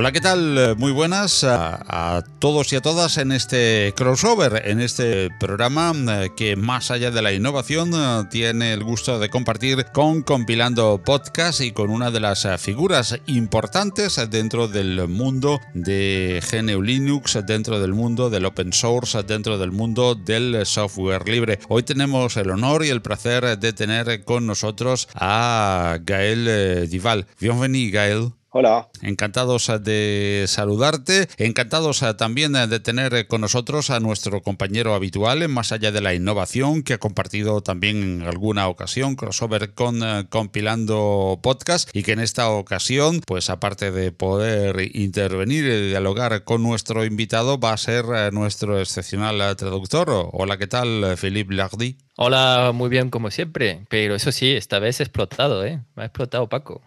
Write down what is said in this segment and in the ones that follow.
Hola, ¿qué tal? Muy buenas a, todos y a todas en este crossover, en este programa eh, que más allá de la innovación eh, tiene el gusto de compartir con Compilando Podcast y con una de las eh, figuras importantes dentro del mundo de GNU Linux, dentro del mundo del open source, dentro del mundo del software libre. Hoy tenemos el honor y el placer de tener con nosotros a Gael Dival. Bienvenido, Gael. Hola. Encantados eh, de saludarte, encantados eh, también eh, de tener con nosotros a nuestro compañero habitual en Más allá de la innovación, que ha compartido también en alguna ocasión crossover con Compilando Podcast y que en esta ocasión, pues aparte de poder intervenir y dialogar con nuestro invitado, va a ser nuestro excepcional traductor. Hola, ¿qué tal, Philippe Lardy? Hola, muy bien como siempre, pero eso sí, esta vez explotado, ¿eh? Me ha explotado Paco.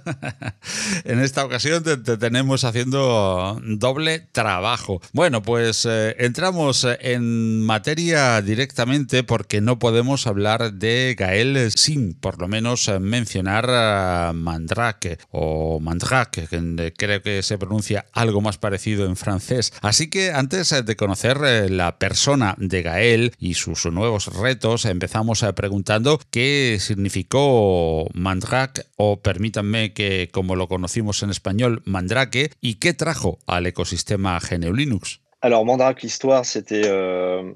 en esta ocasión te, tenemos haciendo doble trabajo. Bueno, pues eh, entramos en materia directamente porque no podemos hablar de Gael sin por lo menos mencionar a Mandrake o Mandrake, que creo que se pronuncia algo más parecido en francés. Así que antes de conocer eh, la persona de Gael y sus nuevos retos, empezamos eh, preguntando qué significó Mandrake, o permítanme que como lo conocimos en español, Mandrake, y qué trajo al ecosistema GNU Linux. Alors Mandrake, l'histoire, c'était euh,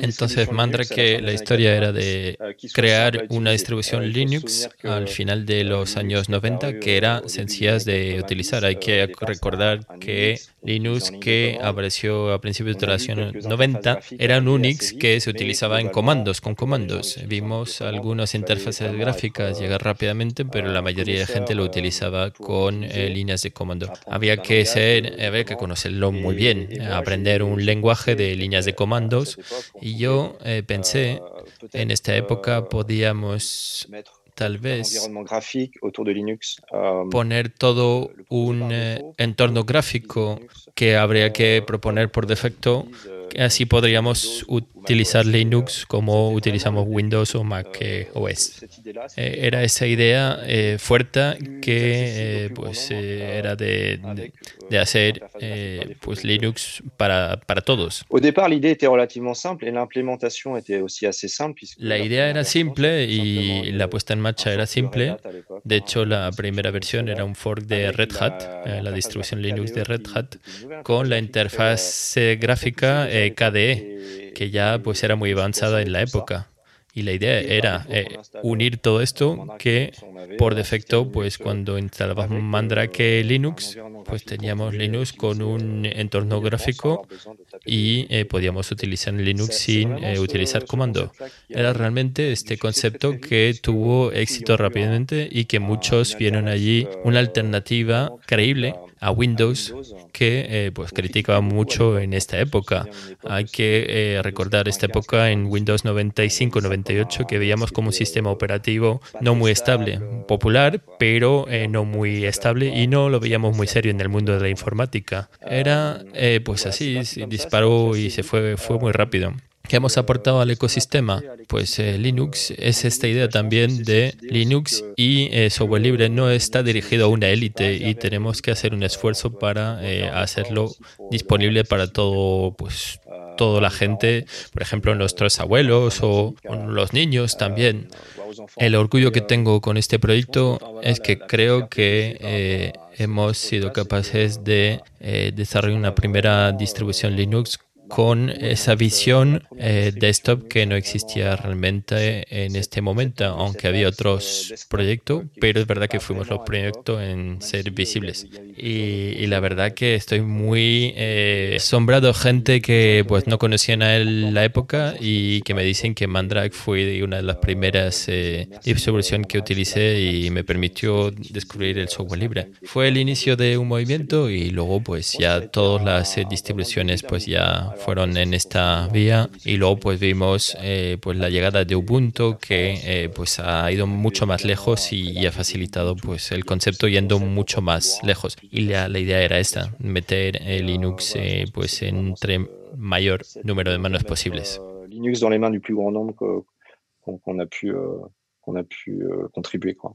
entonces, Mandrake, la historia era de crear una distribución Linux al final de los años 90 que era sencilla de utilizar. Hay que recordar que Linux, que apareció a principios de los años 90, era un Unix que se utilizaba en comandos, con comandos. Vimos algunas interfaces gráficas llegar rápidamente, pero la mayoría de gente lo utilizaba con eh, líneas de comando. Había que ser, había que conocerlo muy bien, aprender un lenguaje de líneas de comandos. Y yo eh, pensé, en esta época podíamos tal vez poner todo un eh, entorno gráfico que habría que proponer por defecto Así podríamos utilizar Linux como utilizamos Windows o Mac OS. Eh, era esa idea eh, fuerte que eh, pues era de, de, hacer pues Linux para, para todos. La idea era simple y la puesta en marcha era simple. De hecho, la primera versión era un fork de Red Hat, la distribución Linux de Red Hat, con la interfaz gráfica KDE, que ya pues era muy avanzada en la época. Y la idea era eh, unir todo esto que por defecto, pues cuando instalábamos Mandrake Linux, pues teníamos Linux con un entorno gráfico y eh, podíamos utilizar Linux sin eh, utilizar comando. Era realmente este concepto que tuvo éxito rápidamente y que muchos vieron allí una alternativa creíble a Windows que eh, pues criticaba mucho en esta época. Hay que eh, recordar esta época en Windows 95-98 que veíamos como un sistema operativo no muy estable, popular, pero eh, no muy estable y no lo veíamos muy serio en el mundo de la informática. Era pues así, disparó y se fue, fue muy rápido. ¿Qué hemos aportado al ecosistema? Pues eh, Linux es esta idea también de Linux y eh, software libre no está dirigido a una élite y tenemos que hacer un esfuerzo para eh, hacerlo disponible para todo, pues, toda la gente, por ejemplo, nuestros abuelos o, los niños también. El orgullo que tengo con este proyecto es que creo que hemos sido capaces de desarrollar una primera distribución Linux con esa visión eh, desktop que no existía realmente en este momento, aunque había otros proyectos, pero es verdad que fuimos los proyectos en ser visibles. Y, la verdad que estoy muy eh, asombrado, gente que pues no conocían a él la época y que me dicen que Mandrake fue una de las primeras eh, que utilicé y me permitió descubrir el software libre. Fue el inicio de un movimiento y luego pues ya todas las eh, distribuciones pues ya fueron en esta vía y luego pues vimos eh, pues la llegada de Ubuntu que eh, pues ha ido mucho más lejos y, ha facilitado pues el concepto yendo mucho más lejos y la, la idea era esta meter Linux eh, pues entre mayor número de manos posibles. Linux dans les mains du plus grand nombre qu'on a pu, qu'on a pu contribuer. Quoi.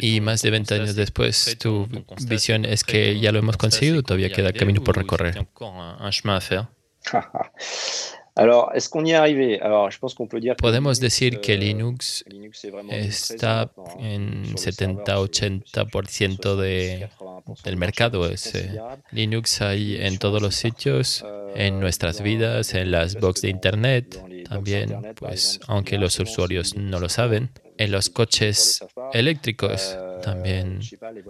Y más de 20 años después, tu visión es que ya lo hemos conseguido, todavía queda camino por recorrer. Podemos decir que Linux está en 70-80% de, del mercado. Es, eh, Linux hay en todos los sitios, en nuestras vidas, en las box de Internet, también, pues, aunque los usuarios no lo saben en los coches eléctricos. También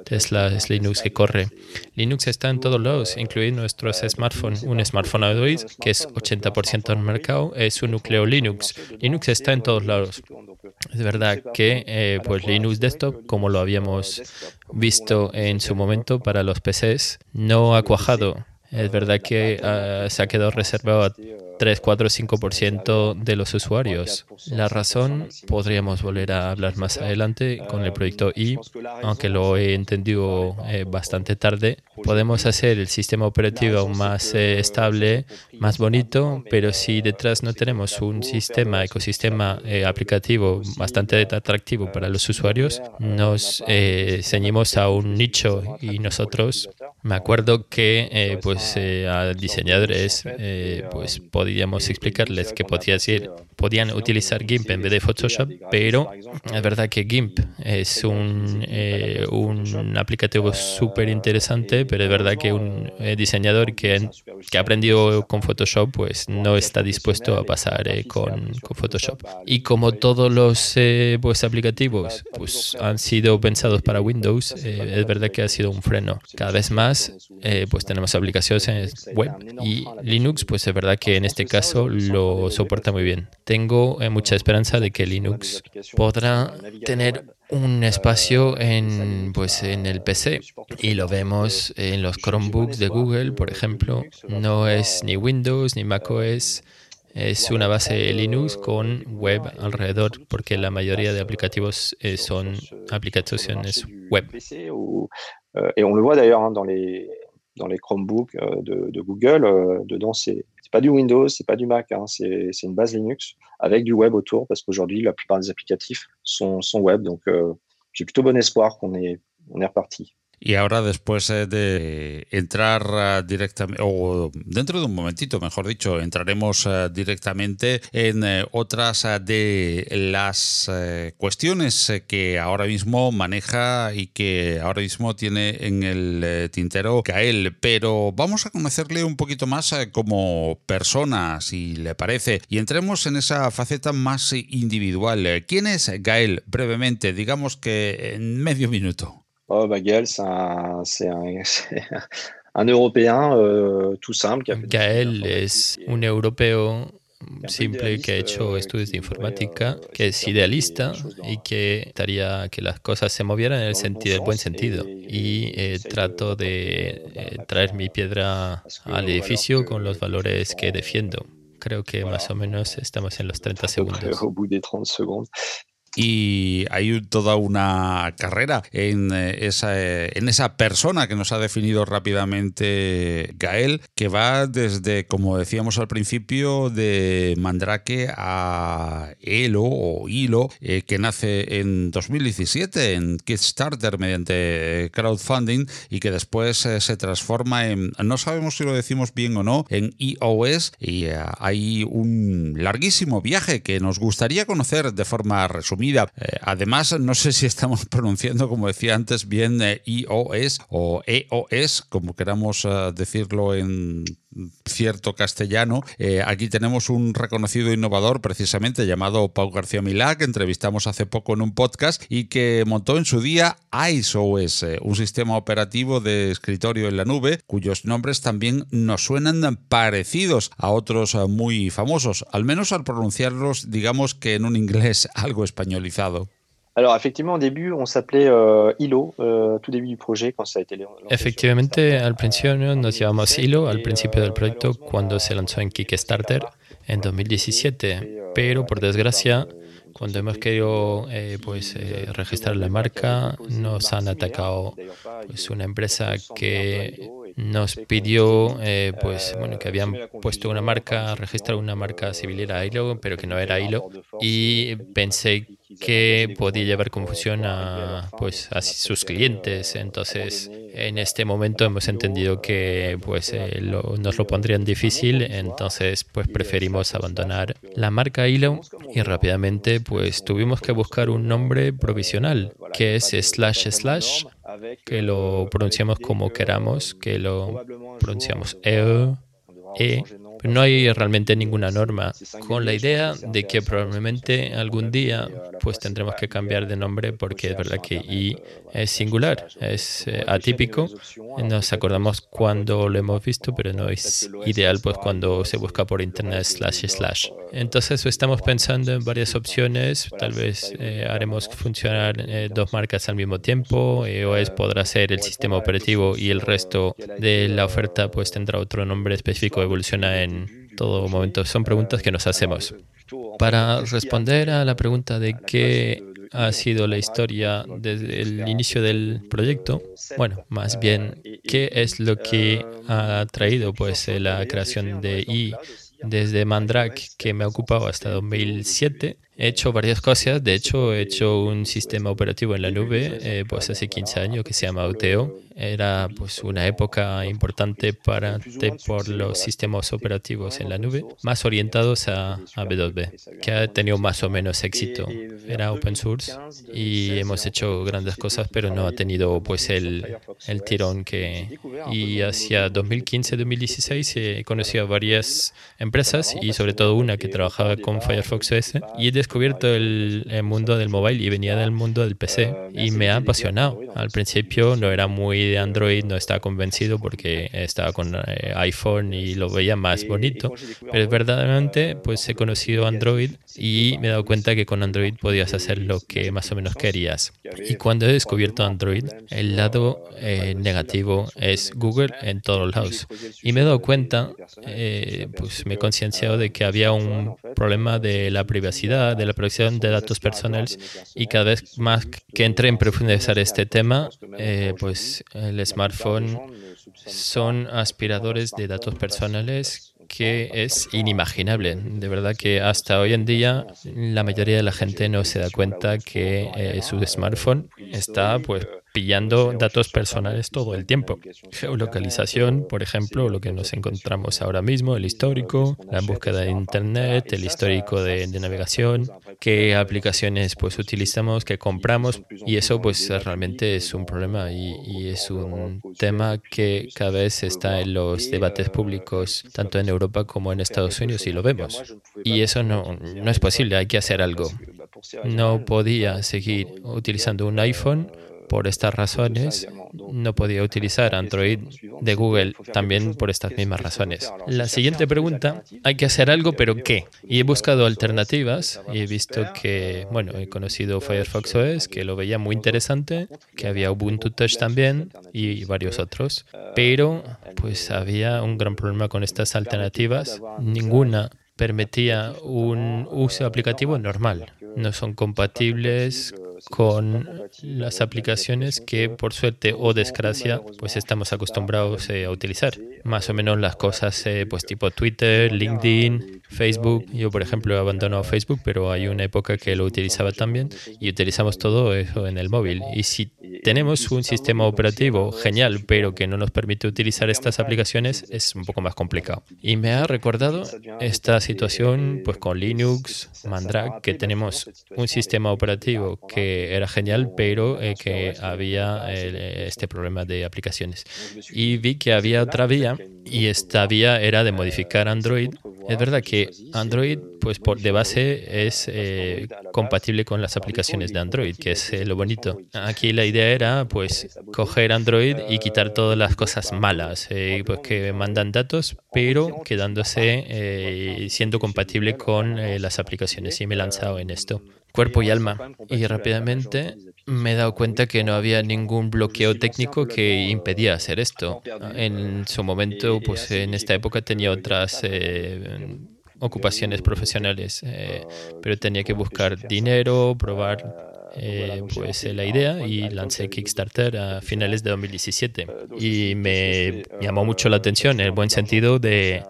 Tesla es Linux que corre. Linux está en todos lados, incluido nuestros smartphones. Un smartphone Android, que es 80% del mercado, es un núcleo Linux. Linux está en todos lados. Es verdad que eh, pues Linux Desktop, como lo habíamos visto en su momento para los PCs, no ha cuajado. Es verdad que ah, se ha quedado reservado a 3, 4, 5% de los usuarios. La razón podríamos volver a hablar más adelante con el proyecto I, aunque lo he entendido eh, bastante tarde. Podemos hacer el sistema operativo más eh, estable, más bonito, pero si detrás no tenemos un sistema, ecosistema eh, aplicativo bastante atractivo para los usuarios, nos ceñimos a un nicho y nosotros, me acuerdo que pues a diseñadores pues podíamos explicarles que podía podían utilizar GIMP en vez de Photoshop, pero es verdad que GIMP es un, eh, un aplicativo súper interesante, pero es verdad que un eh, diseñador que, que ha aprendido con Photoshop pues no está dispuesto a pasar eh, con, con, Photoshop. Y como todos los pues, aplicativos pues, han sido pensados para Windows, es verdad que ha sido un freno. Cada vez más pues tenemos aplicaciones web y Linux pues es verdad que en este este caso lo soporta muy bien. Tengo eh, mucha esperanza de que Linux podrá tener un espacio en, pues, en el PC y lo vemos en los Chromebooks de Google, por ejemplo. No es ni Windows ni macOS. Es una base Linux con web alrededor, porque la mayoría de aplicativos eh, son aplicaciones web. Et on le voit d'ailleurs dans les, dans les Chromebooks de, de Google, dedans c'est c'est pas du Windows, c'est pas du Mac, hein, c'est une base Linux avec du web autour parce qu'aujourd'hui la plupart des applicatifs sont, web. Donc euh, j'ai plutôt bon espoir qu'on est, on est reparti. Y ahora, después eh, de entrar eh, directamente, o dentro de un momentito, mejor dicho, entraremos eh, directamente en otras de las cuestiones que ahora mismo maneja y que ahora mismo tiene en el tintero Gael. Pero vamos a conocerle un poquito más como persona, si le parece, y entremos en esa faceta más individual. ¿Quién es Gael? Brevemente, digamos que en medio minuto. Oh, bah Gaël, c'est un, un, Européen euh, tout simple. Qui a fait Gaël es un europeo simple que ha hecho euh, estudios de informática, que es idealista y que estaría que las cosas se movieran en el, sentido, el buen sentido. Y eh, trato de eh, traer mi piedra al edificio con los valores que defiendo. Creo que más o menos estamos en los 30 segundos. Au bout des 30 secondes y hay toda una carrera en eh, esa, eh, en esa persona que nos ha definido rápidamente Gael, que va desde, como decíamos al principio, de Mandrake a Elo o Hilo, eh, que nace en 2017 en Kickstarter mediante crowdfunding y que después se transforma en, no sabemos si lo decimos bien o no, en iOS y hay un larguísimo viaje que nos gustaría conocer de forma resumida eh, además, no sé si estamos pronunciando, como decía antes, bien eh, iOS o EOS, como queramos eh, decirlo en cierto castellano. aquí tenemos un reconocido innovador precisamente llamado Pau García Milá, que entrevistamos hace poco en un podcast y que montó en su día IceOS, un sistema operativo de escritorio en la nube, cuyos nombres también nos suenan parecidos a otros muy famosos, al menos al pronunciarlos, digamos que en un inglés algo español Alors effectivement, au début, on s'appelait euh, ILO, euh, tout début du projet, quand ça a été lancé. Efectivamente, al principio nos llamamos ILO, al principio del proyecto, cuando se lanzó en Kickstarter en 2017. Pero por desgracia, cuando hemos querido eh, pues, eh, registrar la marca, nos han atacado pues, una empresa que nos pidió eh, pues bueno que habían puesto una marca, registrado una marca civil era ILO, pero que no era ILO y pensé que podía llevar confusión a, pues, a sus clientes. Entonces, en este momento hemos entendido que pues, eh, nos lo pondrían difícil, entonces pues, preferimos abandonar la marca Hilo y rápidamente pues, tuvimos que buscar un nombre provisional, que es slash slash, que lo pronunciamos como queramos, que lo pronunciamos E, E no hay realmente ninguna norma, con la idea de que probablemente algún día pues tendremos que cambiar de nombre porque es verdad que I es singular, es eh, atípico. Nos acordamos cuando lo hemos visto, pero no es ideal pues cuando se busca por internet slash slash. Entonces estamos pensando en varias opciones, tal vez eh, haremos funcionar eh, dos marcas al mismo tiempo, OS podrá ser el sistema operativo y el resto de la oferta pues tendrá otro nombre específico, evoluciona en todo momento. Son preguntas que nos hacemos. Para responder a la pregunta de qué ha sido la historia desde el inicio del proyecto, bueno, más bien, ¿qué es lo que ha traído pues la creación de I desde Mandrake, que me ha ocupado hasta 2007? He hecho varias cosas. De hecho, he hecho un sistema operativo en la nube eh, pues hace 15 años que se llama Auteo era pues una época importante para por los sistemas operativos en la nube, más orientados a, a B2B, que ha tenido más o menos éxito. Era open source y hemos hecho grandes cosas, pero no ha tenido pues el, el tirón que... Y hacia 2015-2016 he conocido a varias empresas y sobre todo una que trabajaba con Firefox OS y he descubierto el, mundo del mobile y venía del mundo del PC y me ha apasionado. Al principio no era muy de Android no estaba convencido porque estaba con eh, iPhone y lo veía más bonito, pero verdaderamente pues he conocido Android y me he dado cuenta que con Android podías hacer lo que más o menos querías. Y cuando he descubierto Android, el lado eh, negativo es Google en todos lados. Y me he dado cuenta, eh, pues me he concienciado de que había un problema de la privacidad, de la protección de datos personales y cada vez más que entré en profundizar este tema, pues el smartphone son aspiradores de datos personales que es inimaginable. De verdad que hasta hoy en día la mayoría de la gente no se da cuenta que eh, su smartphone está pues pillando datos personales todo el tiempo. Geolocalización, por ejemplo, lo que nos encontramos ahora mismo, el histórico, la búsqueda de Internet, el histórico de, navegación, qué aplicaciones pues utilizamos, qué compramos y eso pues realmente es un problema y, es un tema que cada vez está en los debates públicos tanto en Europa como en Estados Unidos y lo vemos. Y eso no, no es posible, hay que hacer algo. No podía seguir utilizando un iPhone por estas razones, no podía utilizar Android de Google también por estas mismas razones. La siguiente pregunta, hay que hacer algo, pero ¿qué? Y he buscado alternativas y he visto que, bueno, he conocido Firefox OS, que lo veía muy interesante, que había Ubuntu Touch también y varios otros, pero pues había un gran problema con estas alternativas. Ninguna permitía un uso aplicativo normal. No son compatibles con las aplicaciones que por suerte o desgracia pues estamos acostumbrados eh, a utilizar. Más o menos las cosas eh, pues tipo Twitter, LinkedIn, Facebook. Yo por ejemplo he abandonado Facebook, pero hay una época que lo utilizaba también y utilizamos todo eso en el móvil. Y si tenemos un sistema operativo genial, pero que no nos permite utilizar estas aplicaciones, es un poco más complicado. Y me ha recordado esta situación pues con Linux, Mandrake, que tenemos un sistema operativo que era genial, pero eh, que había eh, este problema de aplicaciones. Y vi que había otra vía y esta vía era de modificar Android. Es verdad que Android, pues por de base, es eh, compatible con las aplicaciones de Android, que es lo bonito. Aquí la idea era, pues, coger Android y quitar todas las cosas malas, pues que mandan datos, pero quedándose siendo compatible con las aplicaciones. Y me he lanzado en esto cuerpo y alma. Y rápidamente me he dado cuenta que no había ningún bloqueo técnico que impedía hacer esto. En su momento, pues en esta época tenía otras eh, ocupaciones profesionales, eh, pero tenía que buscar dinero, probar pues la idea y lancé Kickstarter a finales de 2017. Y me llamó mucho la atención en el buen sentido de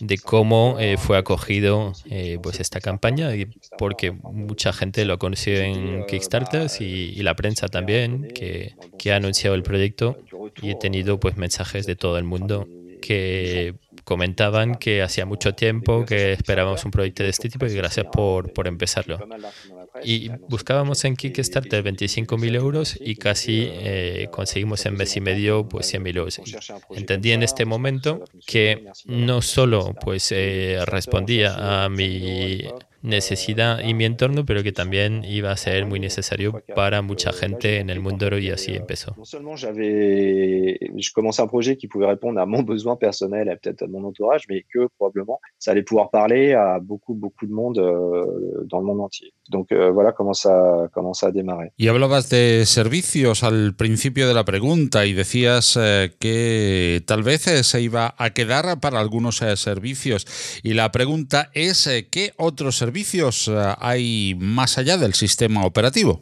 de cómo eh, fue acogido eh, pues esta campaña, porque mucha gente lo ha conocido en Kickstarter y, y, la prensa también, que, que ha anunciado el proyecto y he tenido pues mensajes de todo el mundo que comentaban que hacía mucho tiempo que esperábamos un proyecto de este tipo y gracias por, por empezarlo. Y buscábamos en Kickstarter 25.000 euros y casi eh, conseguimos en mes y medio pues 100.000 euros. Entendí en este momento que no solo pues eh, respondía a mi necesidad y mi entorno, pero que también iba a ser muy necesario para mucha gente en el mundo y así empezó. Non seulement j'avais, je commençais un projet qui pouvait répondre à mon besoin personnel et peut-être à mon entourage, mais que probablement ça allait pouvoir parler à beaucoup, beaucoup de monde euh, dans le monde entier. Donc euh, voilà comment ça, comment ça a démarré. Y hablabas de servicios al principio de la pregunta y decías eh, que tal vez eh, se iba a quedar para algunos eh, servicios. Y la pregunta es, ¿qué otros servicios servicios eh, hay más allá del sistema operativo?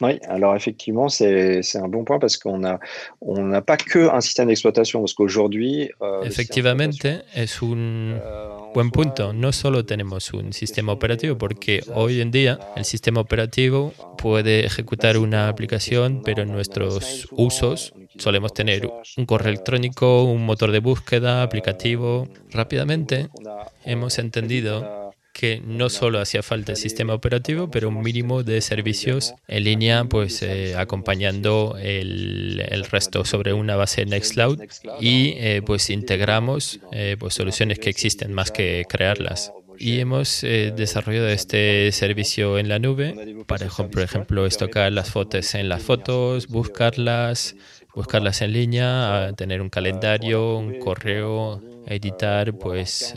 Oui, alors effectivement, c'est un bon point parce qu'on n'a on n'a pas que un système d'exploitation, parce qu'aujourd'hui... Euh, Efectivamente, es un euh, buen punto. No solo tenemos un sistema operativo, porque hoy en día el sistema operativo puede ejecutar una aplicación, pero en nuestros usos solemos tener un correo electrónico, un motor de búsqueda, aplicativo. Rápidamente hemos entendido que no solo hacía falta el sistema operativo, pero un mínimo de servicios en línea, pues eh, acompañando el, el, resto sobre una base Nextcloud y eh, pues integramos eh, pues soluciones que existen más que crearlas. Y hemos desarrollado este servicio en la nube. para, por ejemplo, estocar las fotos en las fotos, buscarlas, buscarlas en línea, tener un calendario, un correo, editar pues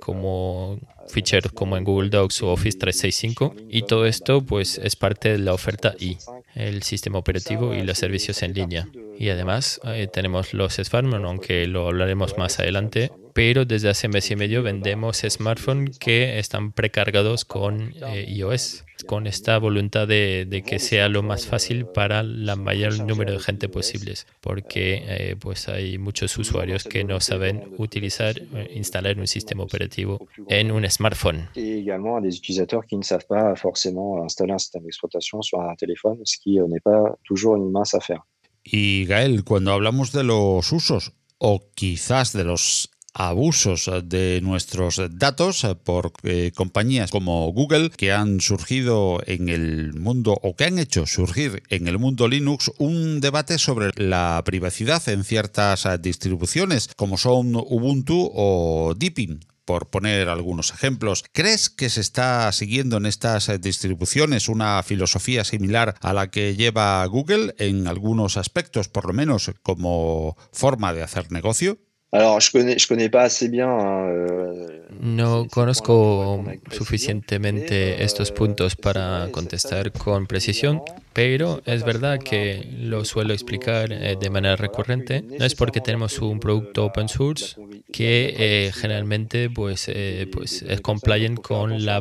como ficheros como en Google Docs o Office 365 y todo esto pues es parte de la oferta I, el sistema operativo y los servicios en línea. Y además eh, tenemos los smartphones, aunque lo hablaremos más adelante, pero desde hace mes y medio vendemos smartphones que están precargados con eh, iOS, con esta voluntad de, que sea lo más fácil para la mayor número de gente posibles, porque eh, pues hay muchos usuarios que no saben utilizar, instalar un sistema operativo en un smartphone. Y également a des utilisateurs qui ne savent pas forcément installer un système d'exploitation sur un téléphone, ce qui n'est pas toujours une mince affaire. Y Gael, cuando hablamos de los usos o quizás de los abusos de nuestros datos por eh, compañías como Google que han surgido en el mundo o que han hecho surgir en el mundo Linux un debate sobre la privacidad en ciertas distribuciones como son Ubuntu o Deepin por poner algunos ejemplos. ¿Crees que se está siguiendo en estas eh, distribuciones una filosofía similar a la que lleva Google en algunos aspectos, por lo menos como forma de hacer negocio? Alors, je connais, je connais pas assez bien. Euh, no conozco suficientemente estos puntos para contestar con precisión, pero es verdad que lo suelo explicar eh, de manera recurrente. No es porque tenemos un producto open source que eh, generalmente pues, eh, pues es compliant con la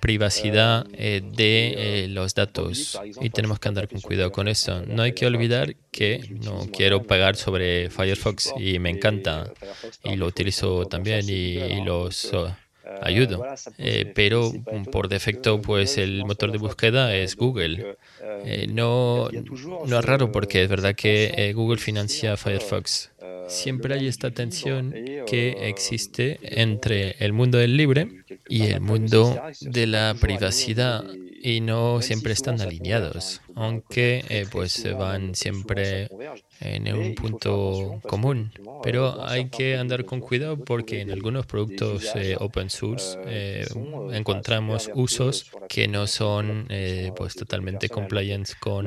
privacidad eh, de eh, los datos y tenemos que andar con cuidado con eso. No hay que olvidar que no quiero pagar sobre Firefox y me encanta y lo utilizo también y, los oh, ayudo. Eh, pero por defecto, pues el motor de búsqueda es Google. no, no es raro porque es verdad que Google financia Firefox. Siempre hay esta tensión que existe entre el mundo del libre y el mundo de la privacidad y no siempre están alineados, aunque eh, pues se van siempre en un punto común. Pero hay que andar con cuidado porque en algunos productos eh, open source eh, encontramos usos que no son pues totalmente compliant con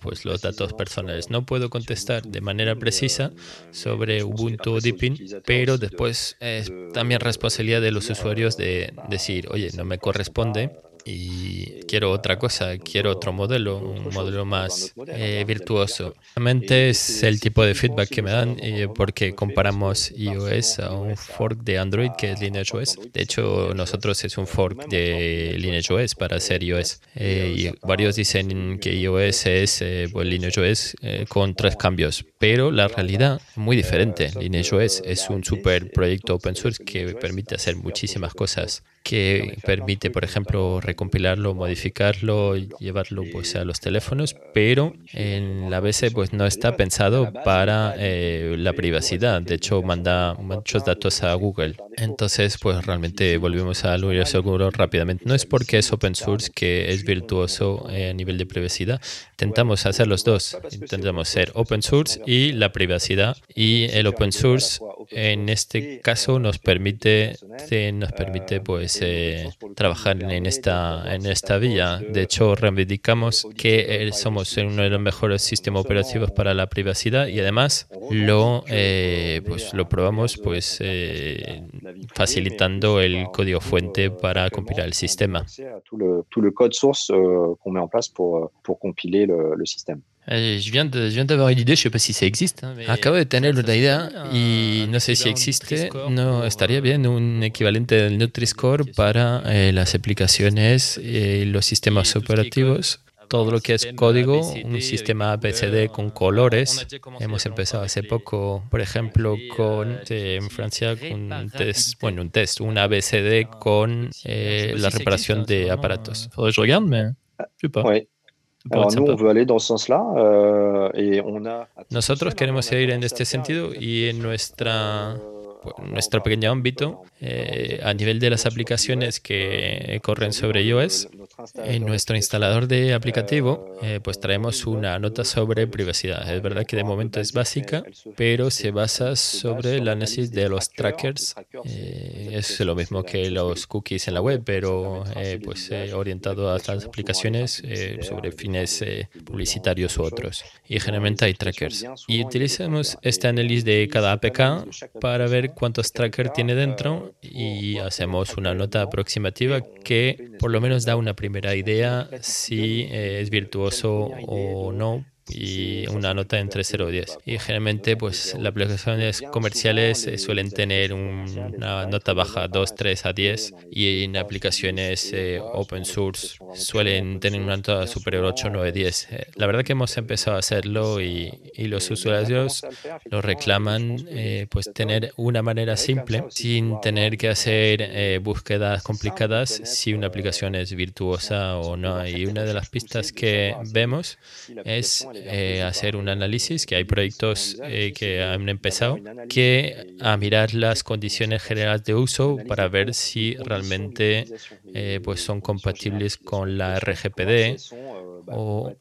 pues los datos personales. No puedo contestar de manera precisa sobre Ubuntu o Deepin, pero después es también responsabilidad de los usuarios de decir, oye, no me corresponde y quiero otra cosa, quiero otro modelo, un modelo más eh, virtuoso. Realmente es el tipo de feedback que me dan eh, porque comparamos iOS a un fork de Android que es LineageOS. De hecho, nosotros es un fork de LineageOS para hacer iOS. Eh, y varios dicen que iOS es pues, LineageOS con tres cambios, pero la realidad es muy diferente. LineageOS es un super proyecto open source que permite hacer muchísimas cosas que permite, por ejemplo, recompilarlo, modificarlo, llevarlo pues, a los teléfonos, pero en la BC pues, no está pensado para eh, la privacidad. De hecho, manda muchos datos a Google. Entonces, pues realmente volvemos a lo seguro rápidamente. No es porque es open source que es virtuoso eh, a nivel de privacidad. Intentamos hacer los dos. Intentamos ser open source y la privacidad. Y el open source en este caso nos permite, nos permite pues eh, trabajar en esta, en esta vía. De hecho, reivindicamos que eh, somos uno de los mejores sistemas operativos para la privacidad y además lo, eh, pues, lo probamos pues, facilitando el código fuente para compilar el sistema. Todo el source met en place Eh, je viens d'avoir une idée, je sais pas si ça existe. Hein, Acabo de tener una idea y no sé si existe. No estaría bien un equivalente del Nutri-Score para eh, las aplicaciones y los sistemas operativos. Todo lo que es código, un sistema ABCD con colores. Hemos empezado hace poco, por ejemplo, con en Francia un test, bueno, un test, un ABCD con eh, la reparación de aparatos. Faudrait que je regarde, mais je sais pas. Nosotros queremos ir en este sentido y en nuestra nuestro pequeño ámbito, eh, a nivel de las aplicaciones que corren sobre iOS, en nuestro instalador de aplicativo, eh, pues traemos una nota sobre privacidad. Es verdad que de momento es básica, pero se basa sobre el análisis de los trackers. Eh, es lo mismo que los cookies en la web, pero pues orientado a las aplicaciones sobre fines publicitarios u otros. Y generalmente hay trackers. Y utilizamos este análisis de cada APK para ver cuántos trackers tiene dentro y hacemos una nota aproximativa que por lo menos da una primera idea si eh, es virtuoso o no y una nota entre 0 y 10. Y generalmente pues las aplicaciones comerciales eh, suelen tener una nota baja 2, 3 a 10 y en aplicaciones eh, open source suelen tener una nota superior a 8, 9, 10. la verdad que hemos empezado a hacerlo y, y los usuarios lo reclaman eh, pues tener una manera simple sin tener que hacer búsquedas complicadas si una aplicación es virtuosa o no. Y una de las pistas que vemos es eh, hacer un análisis, que hay proyectos eh, que han empezado, que a mirar las condiciones generales de uso para ver si realmente eh, pues son compatibles con la RGPD o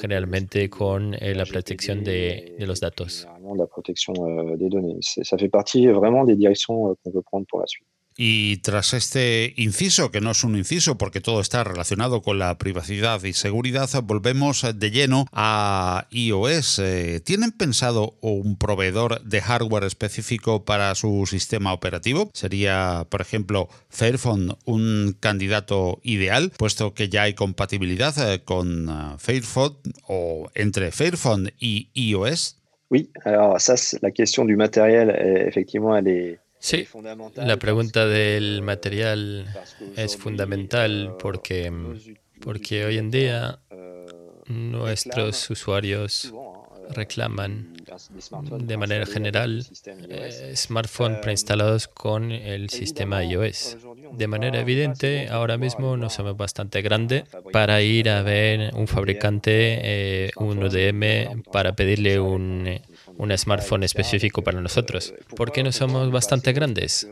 generalmente con la protección de, de los datos. La protección de datos. Ça fait partie vraiment des directions qu'on veut prendre pour la suite. Y tras este inciso, que no es un inciso porque todo está relacionado con la privacidad y seguridad, volvemos de lleno a iOS. Eh, ¿Tienen pensado un proveedor de hardware específico para su sistema operativo? ¿Sería, por ejemplo, Fairphone un candidato ideal, puesto que ya hay compatibilidad eh, con eh, Fairphone o entre Fairphone y iOS? Oui, alors ça, la question du matériel, effectivement, elle est Sí, la pregunta del material es fundamental porque, porque hoy en día nuestros usuarios reclaman de manera general eh, smartphones preinstalados con el sistema iOS. De manera evidente, ahora mismo no somos bastante grande para ir a ver un fabricante, eh, un UDM, para pedirle un un smartphone específico para nosotros. ¿Por qué no somos bastante grandes?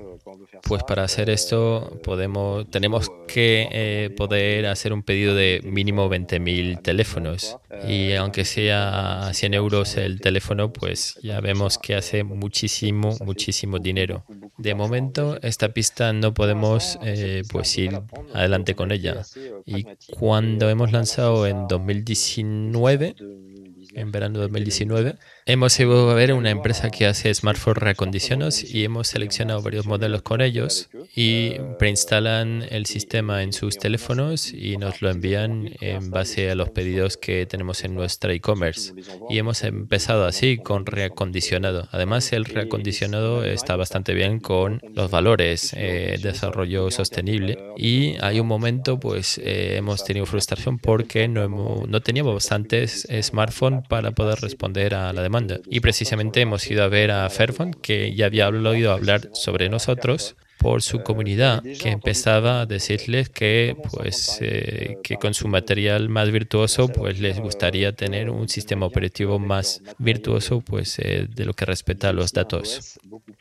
Pues para hacer esto podemos, tenemos que eh, poder hacer un pedido de mínimo 20.000 teléfonos. Y aunque sea 100 euros el teléfono, pues ya vemos que hace muchísimo, muchísimo dinero. De momento, esta pista no podemos eh, pues ir adelante con ella. Y cuando hemos lanzado en 2019, en verano de 2019. Hemos ido a ver una empresa que hace smartphones reacondicionados y hemos seleccionado varios modelos con ellos y preinstalan el sistema en sus teléfonos y nos lo envían en base a los pedidos que tenemos en nuestra e-commerce. Y hemos empezado así con reacondicionado. Además, el reacondicionado está bastante bien con los valores eh, desarrollo sostenible y hay un momento pues eh, hemos tenido frustración porque no, no teníamos bastantes smartphones para poder responder a la demanda. Y precisamente hemos ido a ver a Fairphone, que ya había oído hablar sobre nosotros por su comunidad, que empezaba a decirles que, pues, eh, que con su material más virtuoso pues, les gustaría tener un sistema operativo más virtuoso pues, eh, de lo que respecta a los datos.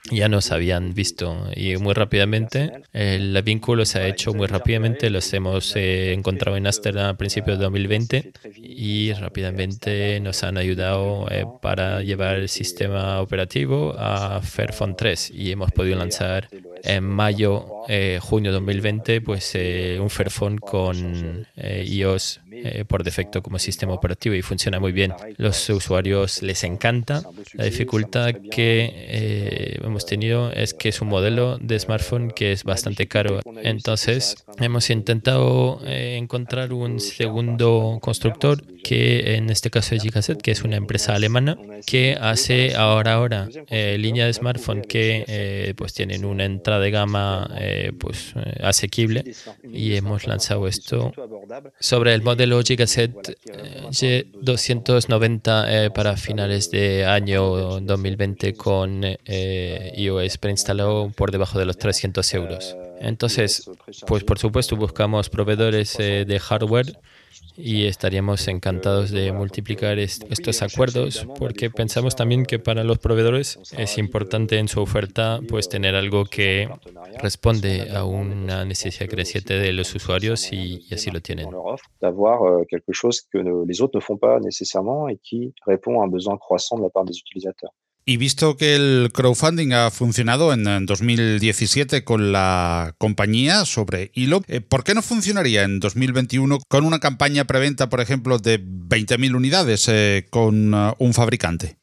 Ya nos habían visto y muy rápidamente el vínculo se ha hecho muy rápidamente, los hemos eh, encontrado en Amsterdam a principios de 2020 y rápidamente nos han ayudado para llevar el sistema operativo a Fairphone 3 y hemos podido lanzar en mayo, eh, junio de 2020, pues eh, un Fairphone con eh, iOS eh, por defecto como sistema operativo y funciona muy bien. Los usuarios les encanta. La dificultad que hemos tenido es que es un modelo de smartphone que es bastante caro. Entonces hemos intentado encontrar un segundo constructor que en este caso es Gigaset, que es una empresa alemana que hace ahora ahora línea de smartphone que pues tienen una entrada de gama pues asequible y hemos lanzado esto sobre el modelo Gigaset G290 eh, eh, para finales de año 2020 con eh, iOS preinstalado por debajo de los 300 euros. Entonces, pues por supuesto buscamos proveedores de hardware y estaríamos encantados de multiplicar estos acuerdos porque pensamos también que para los proveedores es importante en su oferta pues tener algo que responde a una necesidad creciente de los usuarios y, y así lo tienen. Euh, quelque chose que les autres ne font pas nécessairement et qui répond à un besoin croissant de la part des utilisateurs. Y visto que el crowdfunding ha funcionado en 2017 con la compañía sobre Hilo, eh, ¿por qué no funcionaría en 2021 con una campaña preventa, por ejemplo, de 20.000 unidades eh, con uh, un fabricante?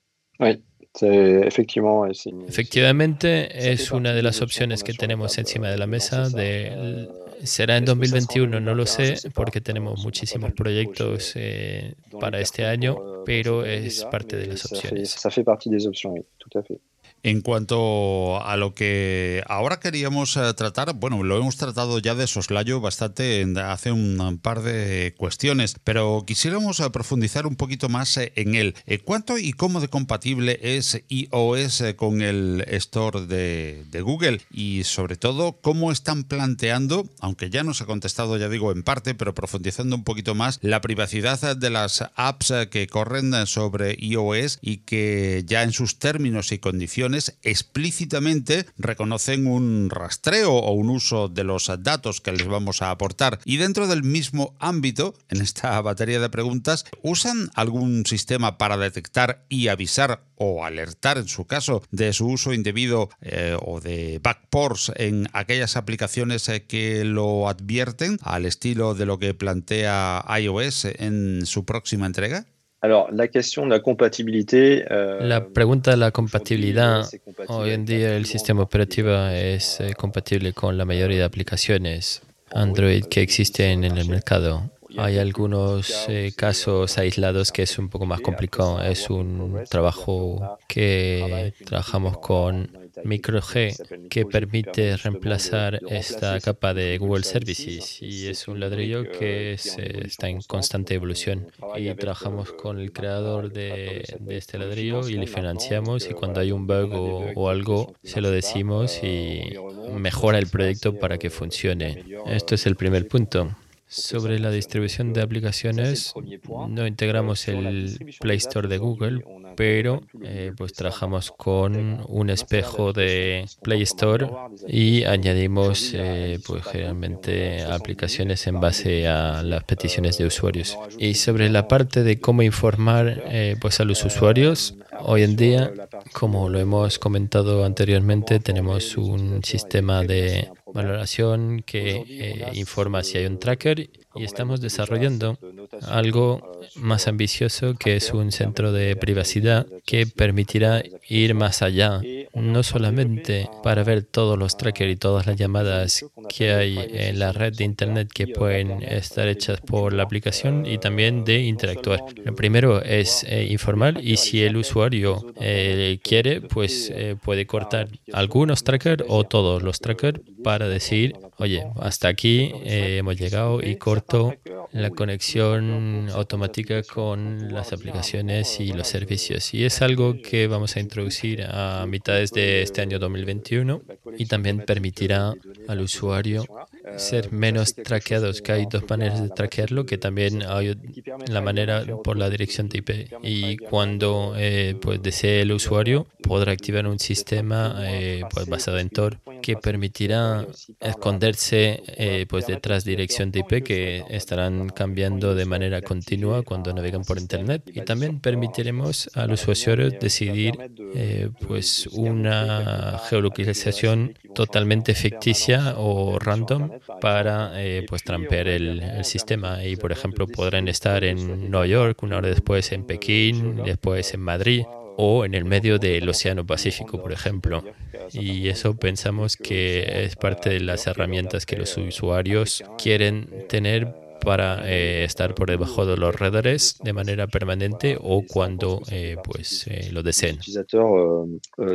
Efectivamente, es una de las opciones que tenemos encima de la mesa de ¿Será en 2021? No lo sé, porque tenemos muchísimos proyectos eh, para este año, pero es parte de las opciones. En cuanto a lo que ahora queríamos eh, tratar, bueno, lo hemos tratado ya de soslayo bastante hace un par de cuestiones, pero quisiéramos eh, profundizar un poquito más eh, en él. ¿Cuánto y cómo de compatible es iOS con el Store de, de Google? Y sobre todo, ¿cómo están planteando, aunque ya nos ha contestado, ya digo, en parte, pero profundizando un poquito más, la privacidad de las apps que corren sobre iOS y que ya en sus términos y condiciones explícitamente reconocen un rastreo o un uso de los datos que les vamos a aportar. Y dentro del mismo ámbito, en esta batería de preguntas, ¿usan algún sistema para detectar y avisar o alertar, en su caso, de su uso indebido eh, o de backports en aquellas aplicaciones eh, que lo advierten al estilo de lo que plantea iOS en su próxima entrega? Alors, la question de la compatibilité. Euh, la pregunta de la compatibilidad. Hoy en día el sistema operativo es eh, compatible con la mayoría de aplicaciones Android que existen en el mercado. Hay algunos eh, casos aislados que es un poco más complicado. Es un trabajo que trabajamos con MicroG que permite reemplazar esta capa de Google Services y es un ladrillo que está en constante evolución. Y trabajamos con el creador de, este ladrillo y le financiamos y cuando hay un bug o algo se lo decimos y mejora el proyecto para que funcione. Esto es el primer punto. Sobre la distribución de aplicaciones, no integramos el Play Store de Google, pero eh, pues trabajamos con un espejo de Play Store y añadimos eh, pues generalmente aplicaciones en base a las peticiones de usuarios. Y sobre la parte de cómo informar eh, pues a los usuarios, hoy en día, como lo hemos comentado anteriormente, tenemos un sistema de valoración que eh, informa si hay un tracker y estamos desarrollando algo más ambicioso que es un centro de privacidad que permitirá ir más allá, no solamente para ver todos los trackers y todas las llamadas que hay en la red de Internet que pueden estar hechas por la aplicación y también de interactuar. Lo primero es eh, informal y si el usuario eh, quiere, pues eh, puede cortar algunos trackers o todos los trackers para decir, oye, hasta aquí hemos llegado. y corto la conexión automática con las aplicaciones y los servicios. Y es algo que vamos a introducir a mitades de este año 2021 y también permitirá al usuario ser menos traqueados, que hay dos maneras de traquearlo, que también hay la manera por la dirección de IP. Y cuando eh, pues desee el usuario, podrá activar un sistema eh, pues basado en Tor que permitirá esconderse eh, pues detrás de dirección de IP que estarán cambiando de manera continua cuando navegan por Internet. Y también permitiremos al usuario decidir pues una geolocalización totalmente ficticia o random para eh, pues trampear el, sistema. y por ejemplo podrán estar en Nueva York, una hora después en Pekín, después en Madrid o en el medio del Océano Pacífico, por ejemplo. Y eso pensamos que es parte de las herramientas que los usuarios quieren tener para eh, estar por debajo de los radares de manera permanente o cuando eh, pues eh, lo deseen.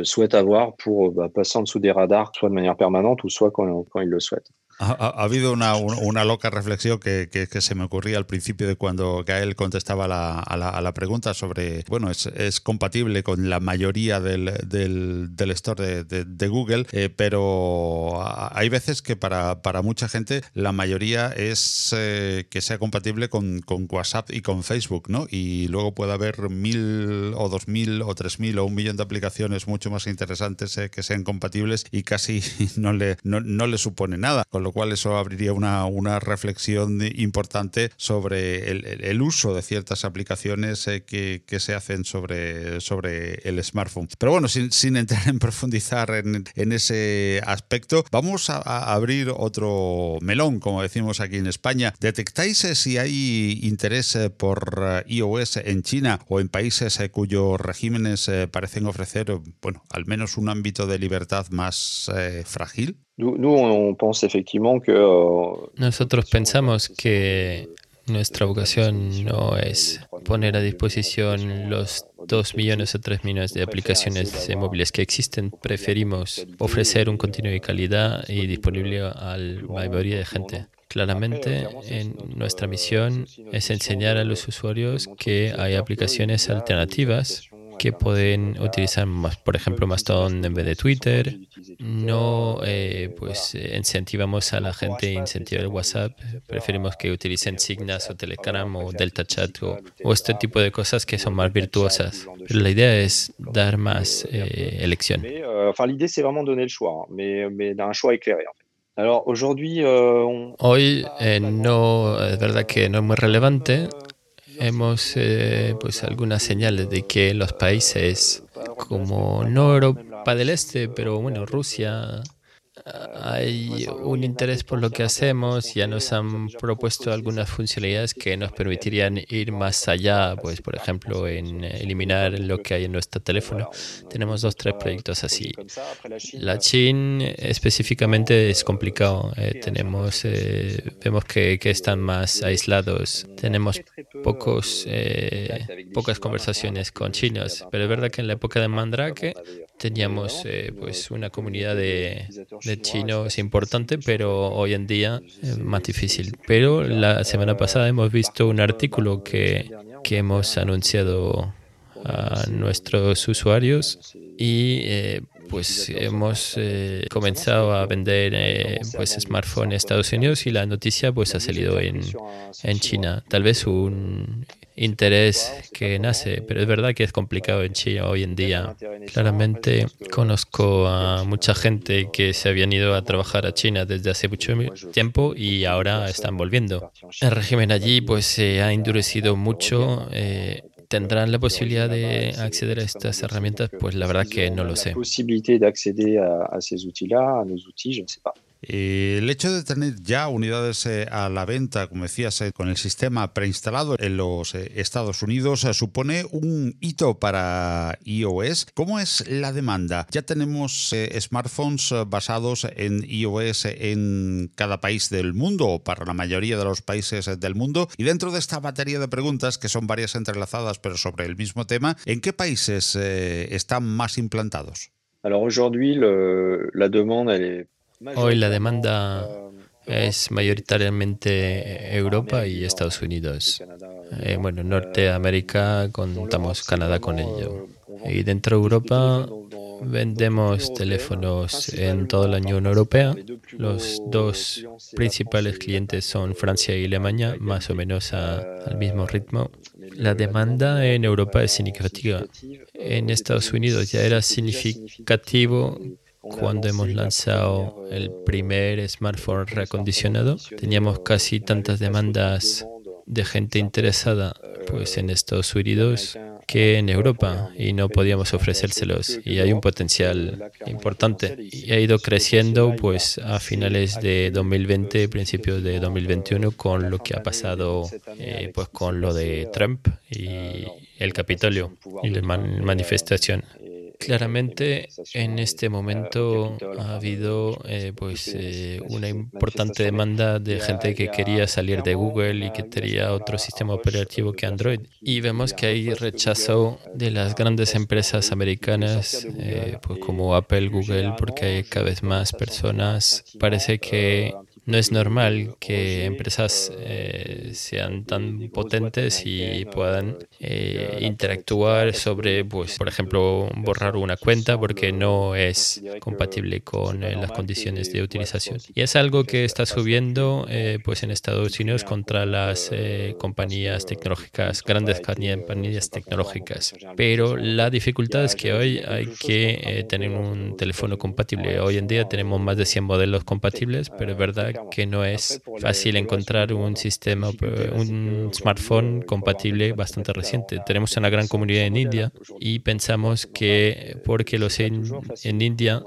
souhaite avoir pour passer en dessous des radars, soit de manière permanente il le souhaite. Ha, habido una, una, loca reflexión que, que, se me ocurría al principio de cuando Gael contestaba la, a, la, pregunta sobre, bueno, es, es compatible con la mayoría del, del, del store de, de, Google, eh, pero hay veces que para, para, mucha gente la mayoría es eh, que sea compatible con, con, WhatsApp y con Facebook, ¿no? Y luego puede haber mil o dos mil o tres mil o un millón de aplicaciones mucho más interesantes eh, que sean compatibles y casi no le, no, no le supone nada. Con lo cual eso abriría una, una reflexión importante sobre el, uso de ciertas aplicaciones eh, que, que, se hacen sobre, sobre el smartphone. Pero bueno, sin, sin entrar en profundizar en, en ese aspecto, vamos a, a, abrir otro melón, como decimos aquí en España. ¿Detectáis eh, si hay interés eh, por iOS en China o en países cuyos regímenes parecen ofrecer, bueno, al menos un ámbito de libertad más frágil? Euh, Nosotros pensamos que nuestra vocación no es poner a disposición los dos millones o tres millones de aplicaciones móviles que existen. Preferimos ofrecer un contenido de calidad y disponible a la mayoría de gente. Claramente, en nuestra misión es enseñar a los usuarios que hay aplicaciones alternativas que pueden utilizar más, por ejemplo, Mastodon en vez de Twitter. No, eh, pues incentivamos a la gente a incentivar el WhatsApp. Preferimos que utilicen Signas o Telegram o Delta Chat o, este tipo de cosas que son más virtuosas. Pero la idea es dar más eh, elección. Hoy eh, no es verdad que no es muy relevante, hemos eh, pues algunas señales de que los países como no Europa del Este, pero bueno, Rusia, hay un interés por lo que hacemos, ya nos han propuesto algunas funcionalidades que nos permitirían ir más allá, pues por ejemplo en eliminar lo que hay en nuestro teléfono. Tenemos dos, tres proyectos así. La China específicamente es complicado, eh, tenemos, eh, vemos que, están más aislados, tenemos pocos, eh, pocas conversaciones con chinos, pero es verdad que en la época de Mandrake teníamos pues una comunidad de chino es importante, pero hoy en día es más difícil. Pero la semana pasada hemos visto un artículo que, que hemos anunciado a nuestros usuarios y eh, pues hemos eh, comenzado a vender eh, pues smartphone en Estados Unidos y la noticia pues ha salido en, en China. Tal vez un interés que nace, pero es verdad que es complicado en China hoy en día. Claramente conozco a mucha gente que se habían ido a trabajar a China desde hace mucho tiempo y ahora están volviendo. El régimen allí pues se ha endurecido mucho. Eh, ¿Tendrán la posibilidad de acceder a estas herramientas? Pues la verdad que no lo sé. El hecho de tener ya unidades eh, a la venta, como decías, eh, con el sistema preinstalado en los eh, Estados Unidos, supone un hito para iOS. ¿Cómo es la demanda? Ya tenemos smartphones basados en iOS en cada país del mundo o para la mayoría de los países del mundo. Y dentro de esta batería de preguntas, que son varias entrelazadas pero sobre el mismo tema, ¿en qué países están más implantados? la demande, Hoy la demanda es mayoritariamente Europa y Estados Unidos. Eh, bueno, Norteamérica contamos Canadá con ello. Y dentro de Europa vendemos teléfonos en toda la Unión Europea. Los dos principales clientes son Francia y Alemania, más o menos al mismo ritmo. La demanda en Europa es significativa. En Estados Unidos ya era significativo cuando hemos lanzado el primer smartphone reacondicionado, teníamos casi tantas demandas de gente interesada pues en Estados Unidos que en Europa y no podíamos ofrecérselos. Y hay un potencial importante y ha ido creciendo pues a finales de 2020 principios de 2021 con lo que ha pasado eh, pues con lo de Trump y el Capitolio y la manifestación Claramente en este momento ha habido eh, pues eh, una importante demanda de gente que quería salir de Google y que quería otro sistema operativo que Android. Y vemos que hay rechazo de las grandes empresas americanas eh, pues como Apple, Google, porque hay cada vez más personas. Parece que no es normal que empresas eh, sean tan potentes y puedan eh, interactuar sobre, pues, por ejemplo, borrar una cuenta porque no es compatible con eh, las condiciones de utilización. Y es algo que está subiendo pues, en Estados Unidos contra las compañías tecnológicas, grandes compañías tecnológicas. Pero la dificultad es que hoy hay que tener un teléfono compatible. Hoy en día tenemos más de 100 modelos compatibles, pero es verdad que no es fácil encontrar un sistema, un smartphone compatible bastante reciente. Tenemos una gran comunidad en India y pensamos que porque los en, en India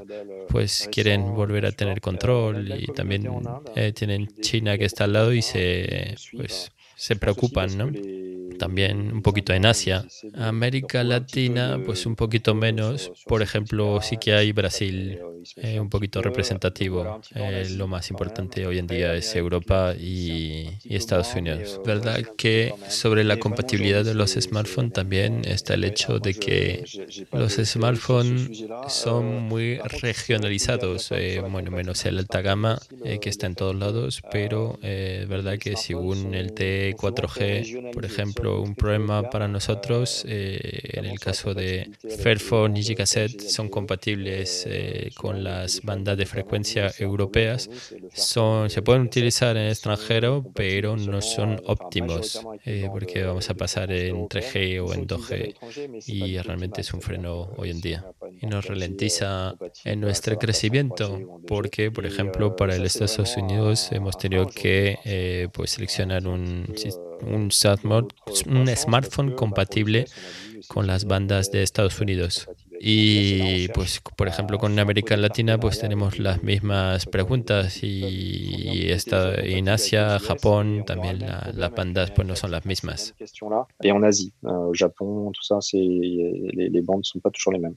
pues quieren volver a tener control y también eh, tienen China que está al lado y se pues se preocupan, ¿no? También un poquito en Asia. América Latina, pues un poquito menos. Por ejemplo, sí que hay Brasil, eh, un poquito representativo. Eh, lo más importante hoy en día es Europa y, Estados Unidos. ¿Verdad que sobre la compatibilidad de los smartphones también está el hecho de que los smartphones son muy regionalizados? Eh, bueno, menos el alta gama que está en todos lados, pero es verdad que según el T 4G, por ejemplo, un problema para nosotros, eh, en el caso de Fairphone y Gigaset, son compatibles eh, con las bandas de frecuencia europeas. Son, se pueden utilizar en extranjero, pero no son óptimos, eh, porque vamos a pasar en 3G o en 2G y realmente es un freno hoy en día. Y nos ralentiza en nuestro crecimiento, porque, por ejemplo, para el Estados Unidos hemos tenido que pues, seleccionar un un, un smartphone compatible con las bandas de Estados Unidos. Y pues, por ejemplo, con América Latina, pues tenemos las mismas preguntas y, está, en Asia, Japón, también las bandas pues no son las mismas. Y en Asia, Japón, pas toujours les mêmes.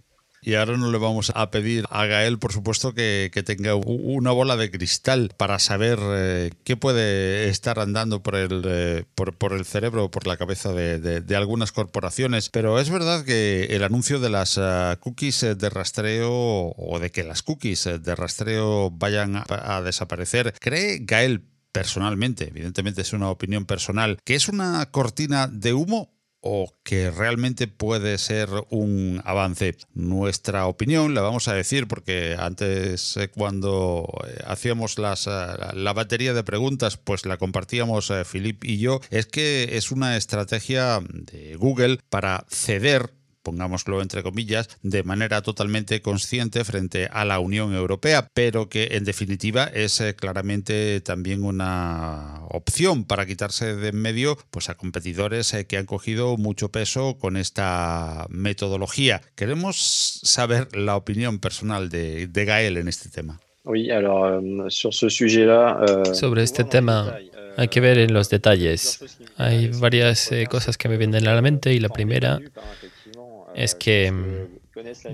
Y ahora no le vamos a pedir a Gael, por supuesto, que, tenga una bola de cristal para saber eh, qué puede estar andando por el, eh, por, el cerebro o por la cabeza de, algunas corporaciones. Pero es verdad que el anuncio de las eh, cookies de rastreo o de que las cookies de rastreo vayan a, a desaparecer, ¿cree Gael personalmente, evidentemente es una opinión personal, que es una cortina de humo o que realmente puede ser un avance. Nuestra opinión, la vamos a decir porque antes eh, cuando eh, hacíamos eh, la batería de preguntas, pues la compartíamos Filip y yo, es que es una estrategia de Google para ceder pongámoslo entre comillas, de manera totalmente consciente frente a la Unión Europea, pero que en definitiva es eh, claramente también una opción para quitarse de en medio pues, a competidores eh, que han cogido mucho peso con esta metodología. Queremos saber la opinión personal de, de Gael en este tema. Sobre este tema hay que ver en los detalles. Hay varias eh, cosas que me vienen a la mente y la primera es que mm,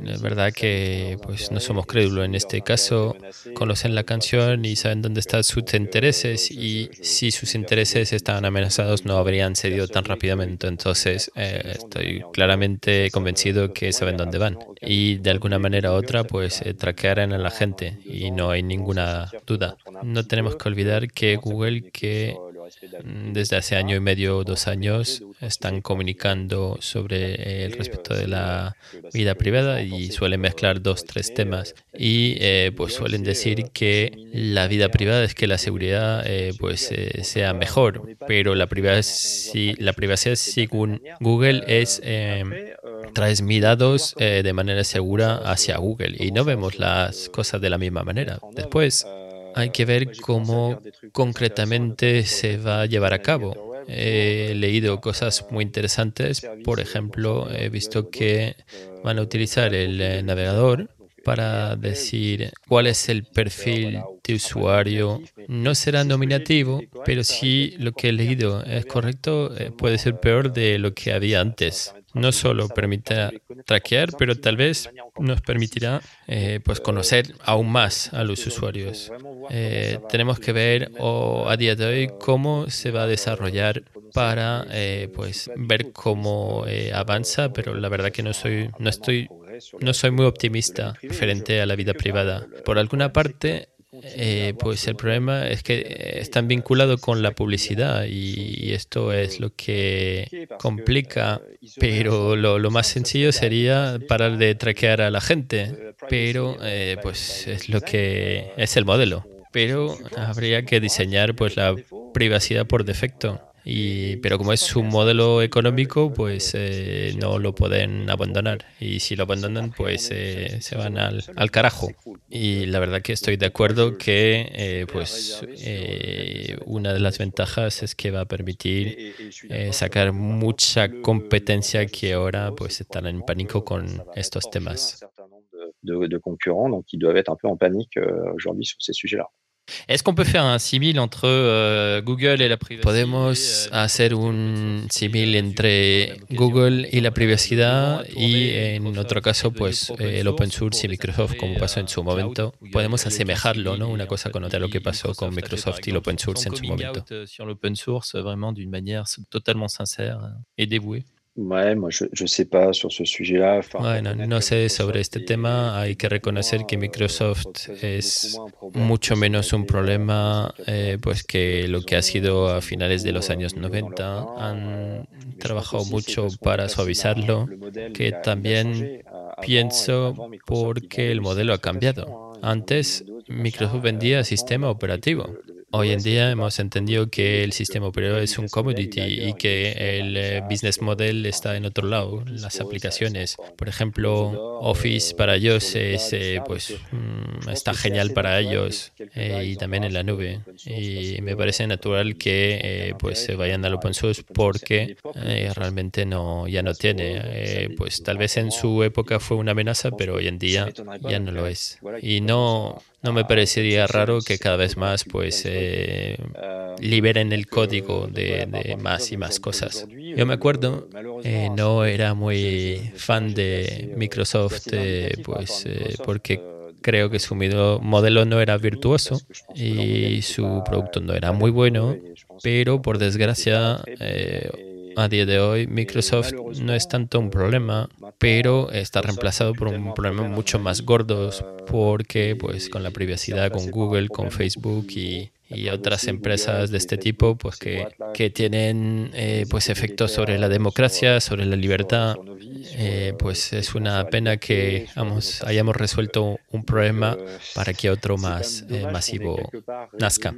es verdad que pues, no somos crédulos. En este caso, conocen la canción y saben dónde están sus intereses y si sus intereses estaban amenazados no habrían cedido tan rápidamente. Entonces, eh, estoy claramente convencido que saben dónde van. Y de alguna manera u otra, pues eh, traquearán a la gente y no hay ninguna duda. No tenemos que olvidar que Google, que desde hace año y medio dos años están comunicando sobre el respecto de la vida privada y suelen mezclar dos, tres temas. Y eh, pues suelen decir que la vida privada es que la seguridad eh, pues eh, sea mejor, pero la privacidad, según Google es traes mis datos de manera segura hacia Google y no vemos las cosas de la misma manera. Después, hay que ver cómo concretamente se va a llevar a cabo. He leído cosas muy interesantes. Por ejemplo, he visto que van a utilizar el eh, navegador para decir cuál es el perfil de usuario. No será nominativo, pero si lo que he leído es correcto, eh, puede ser peor de lo que había antes no solo permite traquear, pero tal vez nos permitirá eh, pues conocer aún más a los usuarios. Eh, tenemos que ver a día de hoy cómo se va a desarrollar para pues ver cómo avanza, pero la verdad que no soy no estoy no soy muy optimista frente a la vida privada. Por alguna parte, eh, pues el problema es que están vinculados con la publicidad y esto es lo que complica, pero lo, más sencillo sería parar de traquear a la gente, pero eh, pues es lo que es el modelo. Pero habría que diseñar pues la privacidad por defecto. Y, pero como es un modelo económico, pues eh, no lo pueden abandonar. Y si lo abandonan, pues eh, se van al, al, carajo. Y la verdad que estoy de acuerdo que eh, pues una de las ventajas es que va a permitir sacar mucha competencia que ahora pues están en pánico con estos temas. De, de concurrents, donc ils doivent être un peu en panique euh, aujourd'hui sur ces sujets-là. Est-ce qu'on peut faire un simil entre euh, Google et la privacidad? Podemos euh, hacer un símil entre Google y la privacidad y en otro caso pues el open source y Microsoft como pasó en su euh, momento. Podemos asemejarlo, ¿no? Una cosa con otra lo que pasó con Microsoft y el open source en su momento. Sur l'open source vraiment d'une manière totalement sincère et dévouée. Ouais, moi je, je sais pas sur ce sujet-là. Bueno, no sé sobre este tema. Hay que reconocer que Microsoft es mucho menos un problema eh, pues que lo que ha sido a finales de los años 90. Han trabajado mucho para suavizarlo, que también pienso porque el modelo ha cambiado. Antes Microsoft vendía sistema operativo. Hoy en día hemos entendido que el sistema operativo es un commodity y que el eh, business model está en otro lado, las aplicaciones. Por ejemplo, Office para ellos es, eh, pues, mm, está genial para ellos eh, y también en la nube. Y me parece natural que pues se vayan al open source porque realmente no, ya no tiene. pues tal vez en su época fue una amenaza, pero hoy en día ya no lo es. Y no no me parecería raro que cada vez más pues eh, liberen el código de, más y más cosas. Yo me acuerdo, eh, no era muy fan de Microsoft eh, pues porque creo que su modelo no era virtuoso y su producto no era muy bueno, pero por desgracia a día de hoy Microsoft no es tanto un problema, pero está reemplazado por un problema mucho más gordo porque pues con la privacidad con Google, con Facebook y, otras empresas de este tipo pues que, que tienen eh, pues efectos sobre la democracia, sobre la libertad, eh, pues es una pena que vamos, hayamos resuelto un problema para que otro más eh, masivo nazca.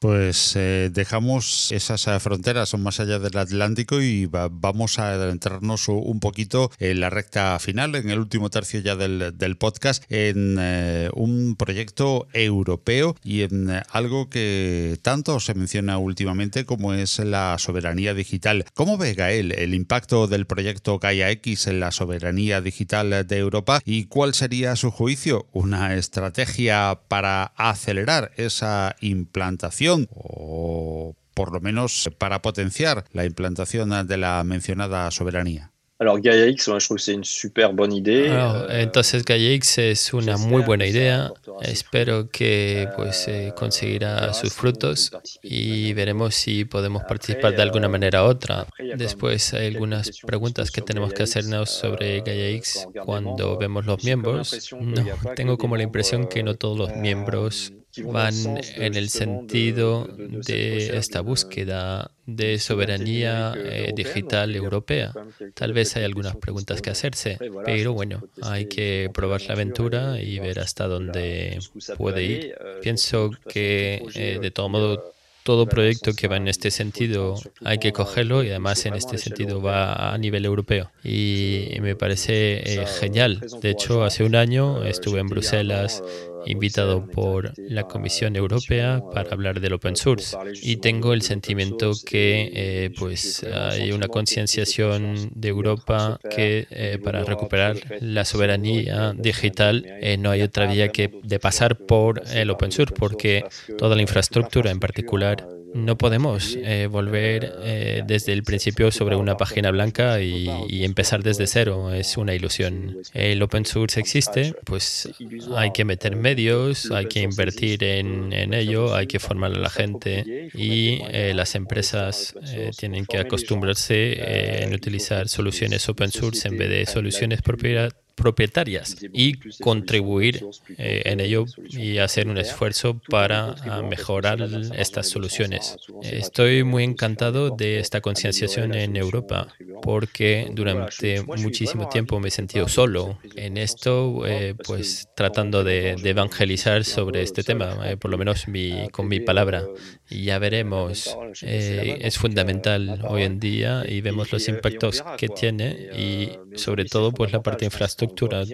Pues eh, dejamos esas eh, fronteras más allá del Atlántico y vamos a adentrarnos un poquito en la recta final, en el último tercio ya del, podcast, en eh, un proyecto europeo y en algo que tanto se menciona últimamente como es la soberanía digital. ¿Cómo ve Gael el impacto del proyecto Gaia X en la soberanía digital de Europa y cuál sería a su juicio una estrategia para acelerar esa implantación? O por lo menos para potenciar la implantación de la mencionada soberanía. Alors Gaia X, je trouve que c'est une super bonne idée. Alors, euh, entonces Gaia X es una muy buena idea. Espero que pues eh, conseguirá sus frutos y veremos si podemos participar de alguna manera u otra. Después hay algunas preguntas que tenemos que hacernos sobre Gaia X cuando vemos los miembros. No, tengo como la impresión que no todos los miembros van en el sentido de esta búsqueda de soberanía eh, digital europea. Tal vez hay algunas preguntas que hacerse, pero bueno, hay que probar la aventura y ver hasta dónde puede ir. Pienso que eh, de todo modo todo proyecto que va en este sentido hay que cogerlo y además en este sentido va a nivel europeo. Y me parece eh, genial. De hecho, hace un año estuve en Bruselas invitado por la Comisión Europea para hablar del open source. y tengo el sentimiento que eh, pues hay una concienciación de Europa que eh, para recuperar la soberanía digital eh, no hay otra vía que de pasar por el open source porque toda la infraestructura en particular no podemos eh, volver eh, desde el principio sobre una página blanca y, empezar desde cero. Es una ilusión. El open source existe, pues hay que meter medios, hay que invertir en, ello, hay que formar a la gente y eh, las empresas tienen que acostumbrarse en utilizar soluciones open source en vez de soluciones propias propietarias y contribuir eh, en ello y hacer un esfuerzo para ah, mejorar estas soluciones. Estoy muy encantado de esta concienciación en Europa porque durante muchísimo tiempo me he sentido solo en esto, eh, pues tratando de, evangelizar sobre este tema, eh, por lo menos con mi palabra. Y ya veremos, es fundamental hoy en día y vemos los impactos que tiene y sobre todo pues la parte infraestructura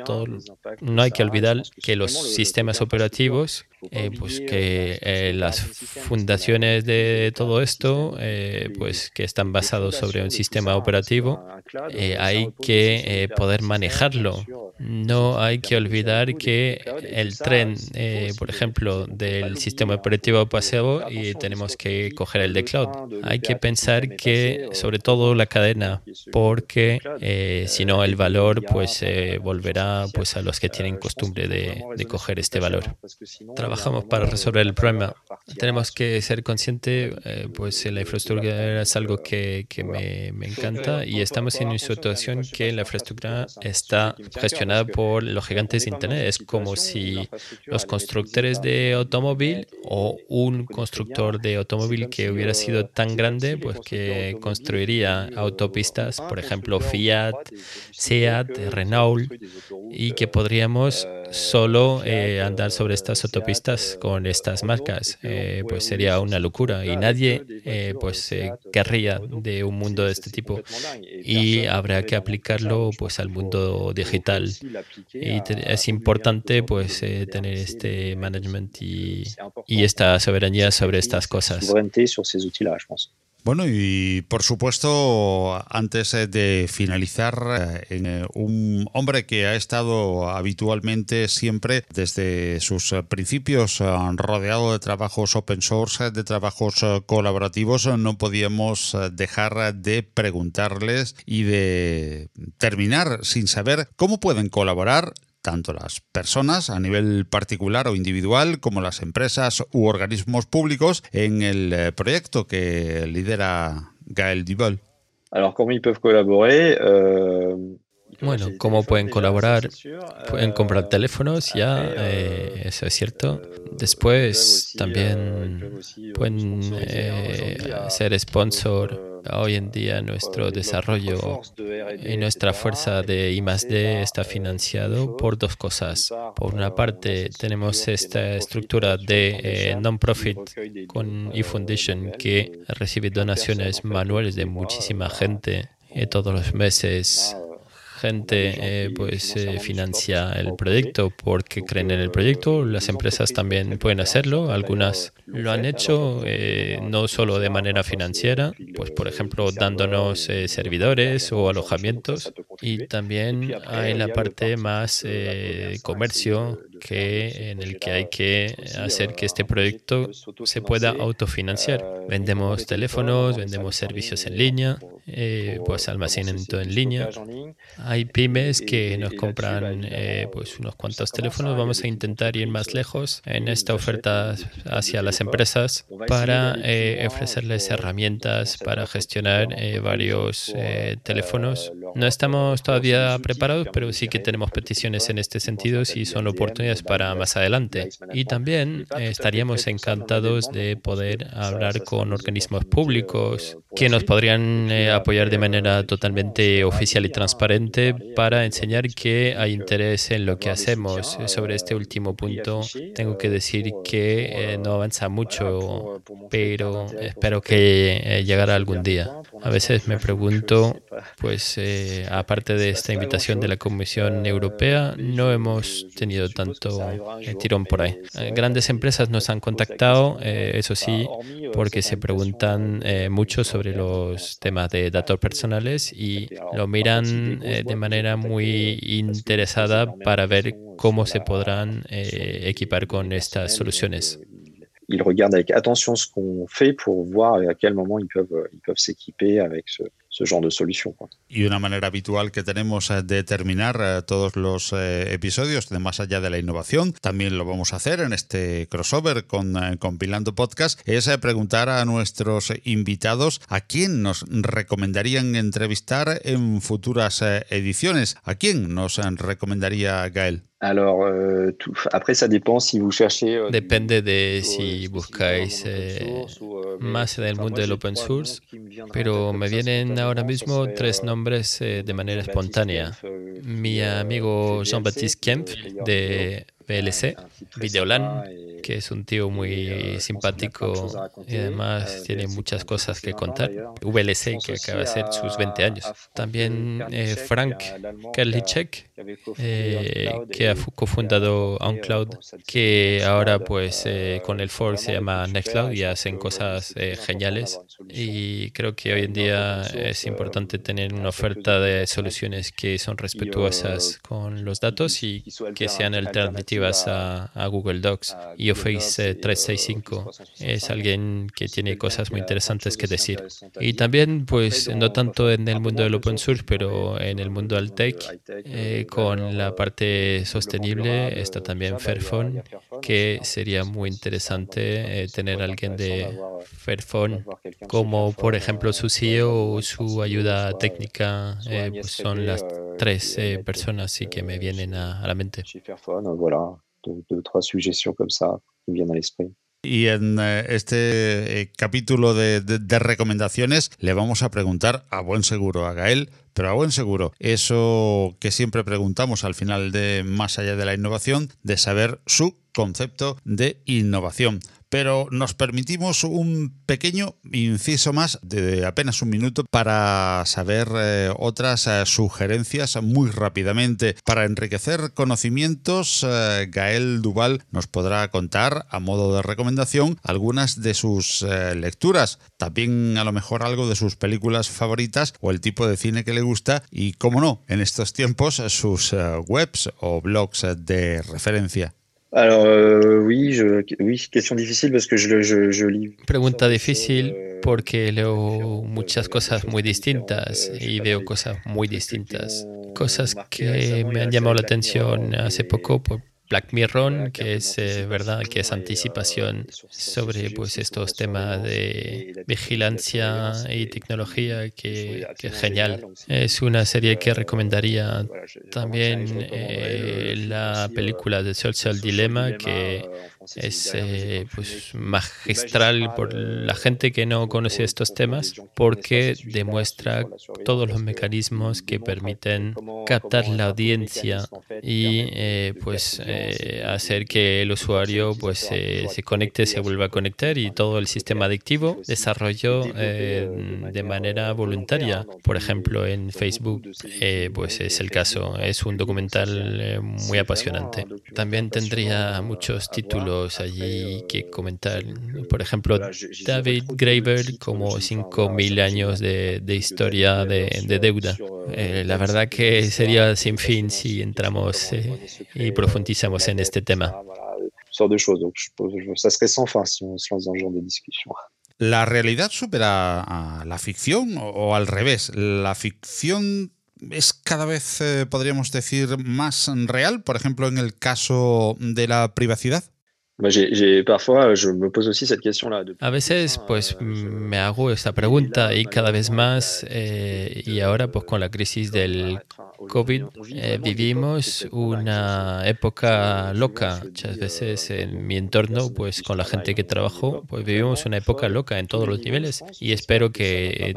no hay que olvidar que los sistemas operativos, eh, pues que eh, las fundaciones de todo esto, eh, pues que están basados sobre un sistema operativo, hay que poder manejarlo no hay que olvidar que el tren, eh, por ejemplo, del sistema operativo paseo y tenemos que coger el de cloud. Hay que pensar que, sobre todo la cadena, porque eh, si no el valor pues eh, volverá pues a los que tienen costumbre de, coger este valor. Trabajamos para resolver el problema. Tenemos que ser conscientes, pues la infraestructura es algo que, me, me encanta y estamos en una situación que la infraestructura está gestionada por los gigantes de Internet. Es como si los constructores de automóvil o un constructor de automóvil que hubiera sido tan grande, pues que construiría autopistas, por ejemplo, Fiat, Seat, Renault, y que podríamos solo eh, andar sobre estas autopistas con estas marcas, eh, pues sería una locura y nadie eh, pues querría de un mundo de este tipo y habrá que aplicarlo pues al mundo digital. y es importante pues tener este management y, y esta soberanía sobre estas cosas. Bueno, y por supuesto, antes eh, de finalizar, eh, eh, un hombre que ha estado habitualmente siempre desde sus principios rodeado de trabajos open source, de trabajos colaborativos, no podíamos dejar de preguntarles y de terminar sin saber cómo pueden colaborar tanto las personas a nivel particular o individual como las empresas u organismos públicos en el eh, proyecto que lidera Gaël Duval. Alors, comment ils Bueno, ¿cómo pueden colaborar? Pueden comprar teléfonos, ya, eso es cierto. Después también pueden ser sponsor Hoy en día nuestro desarrollo y nuestra fuerza de I+D está financiado por dos cosas. Por una parte, tenemos esta estructura de eh, non-profit con eFoundation que recibe donaciones manuales de muchísima gente eh, todos los meses gente eh, pues eh, financia el proyecto porque creen en el proyecto. Las empresas también pueden hacerlo. Algunas lo han hecho eh, no solo de manera financiera, pues por ejemplo dándonos servidores o alojamientos. Y también hay la parte más comercio que en el que hay que hacer que este proyecto se pueda autofinanciar. Vendemos teléfonos, vendemos servicios en línea, pues almacenamiento en línea. Hay pymes que nos compran eh, pues unos cuantos teléfonos. Vamos a intentar ir más lejos en esta oferta hacia las empresas para eh, ofrecerles herramientas para gestionar eh, varios teléfonos. No estamos todavía preparados, pero sí que tenemos peticiones en este sentido si son oportunidades para más adelante. Y también estaríamos encantados de poder hablar con organismos públicos que nos podrían apoyar de manera totalmente oficial y transparente para enseñar que hay interés en lo que hacemos. Sobre este último punto, tengo que decir que eh, no mucho, pero espero que eh, llegará algún día. A veces me pregunto, pues eh, aparte de esta invitación de la Comisión Europea, no hemos tenido tanto tirón por ahí. grandes empresas nos han contactado, eso sí, porque se preguntan mucho sobre los temas de datos personales y lo miran de manera muy interesada para ver cómo se podrán eh, equipar con estas soluciones. Ils regardent avec attention ce qu'on fait pour voir à quel moment ils peuvent, ils peuvent s'équiper avec ce, de solution. Quoi. Y una manera habitual que tenemos eh, de terminar eh, todos los eh, episodios de Más allá de la innovación, también lo vamos a hacer en este crossover con Compilando Podcast, es preguntar a nuestros invitados a quién nos recomendarían entrevistar en futuras ediciones. ¿A quién nos recomendaría Gael? Alors, euh, tout, après, ça dépend si vous cherchez. Euh, Depende de si buscáis eh, más en el mundo del open source, pero me vienen ahora mismo tres nombres eh, de manera espontánea. Mi amigo Jean-Baptiste Kempf de VLC, Videolan, que es un tío muy simpático y además tiene muchas cosas que contar. VLC, que acaba de ser sus 20 años. También eh, Frank Kerlicek, eh, que ha cofundado OnCloud, que ahora pues eh, con el fork se llama Nextcloud y hacen cosas geniales. Y creo que hoy en día es importante tener una oferta de soluciones que son respetuosas con los datos y que sean alternativas a, Google Docs. Y Office 365 es alguien que tiene cosas muy interesantes que decir. Y también, pues, no tanto en el mundo del open source, pero en el mundo del tech, eh, con la parte sostenible está también Fairphone, que sería muy interesante eh, tener alguien de Fairphone como, por ejemplo, su CEO o su ayuda técnica, eh, pues son las tres personas que me vienen a, a la mente deux, trois suggestions comme ça qui viennent à. Y en eh, este eh, capítulo de, recomendaciones le vamos a preguntar a buen seguro a Gael, pero a buen seguro eso que siempre preguntamos al final de Más allá de la innovación, de saber su concepto de innovación pero nos permitimos un pequeño inciso más de apenas un minuto para saber eh, otras eh, sugerencias muy rápidamente. Para enriquecer conocimientos, eh, Gael Duval nos podrá contar a modo de recomendación algunas de sus lecturas, también a lo mejor algo de sus películas favoritas o el tipo de cine que le gusta y, como no, en estos tiempos sus webs o blogs de referencia. Alors euh, oui, je, oui, question difficile parce que je, je, je lis. Pregunta difícil euh, porque leo muchas cosas muy distintas y veo cosas muy distintas. Cosas que me han llamado la atención hace poco, por, Black Mirror, que es eh, verdad, que es anticipación sobre pues estos temas de vigilancia y tecnología, que, es genial. Es una serie que recomendaría también eh, la película de Social Dilemma, que es eh, pues, magistral por la gente que no conoce estos temas porque demuestra todos los mecanismos que permiten captar la audiencia y eh, pues eh, hacer que el usuario pues se conecte, se vuelva a conectar y todo el sistema adictivo desarrolló de manera voluntaria. Por ejemplo, en Facebook pues es el caso. Es un documental muy apasionante. También tendría muchos títulos allí que comentar. Por ejemplo, David Graeber, como 5.000 años de, historia de, deuda. Eh, la verdad que sería sin fin si entramos eh, y profundizamos en este tema. ¿La realidad supera a la ficción o al revés? ¿La ficción es cada vez, eh, podríamos decir, más real, por ejemplo, en el caso de la privacidad? A veces, pues, me hago esta pregunta y cada vez más, eh, y ahora, pues, con la crisis del COVID, eh, vivimos una época loca. Muchas veces en mi entorno, pues, con la gente que trabajo, pues, vivimos una época loca en todos los niveles y espero que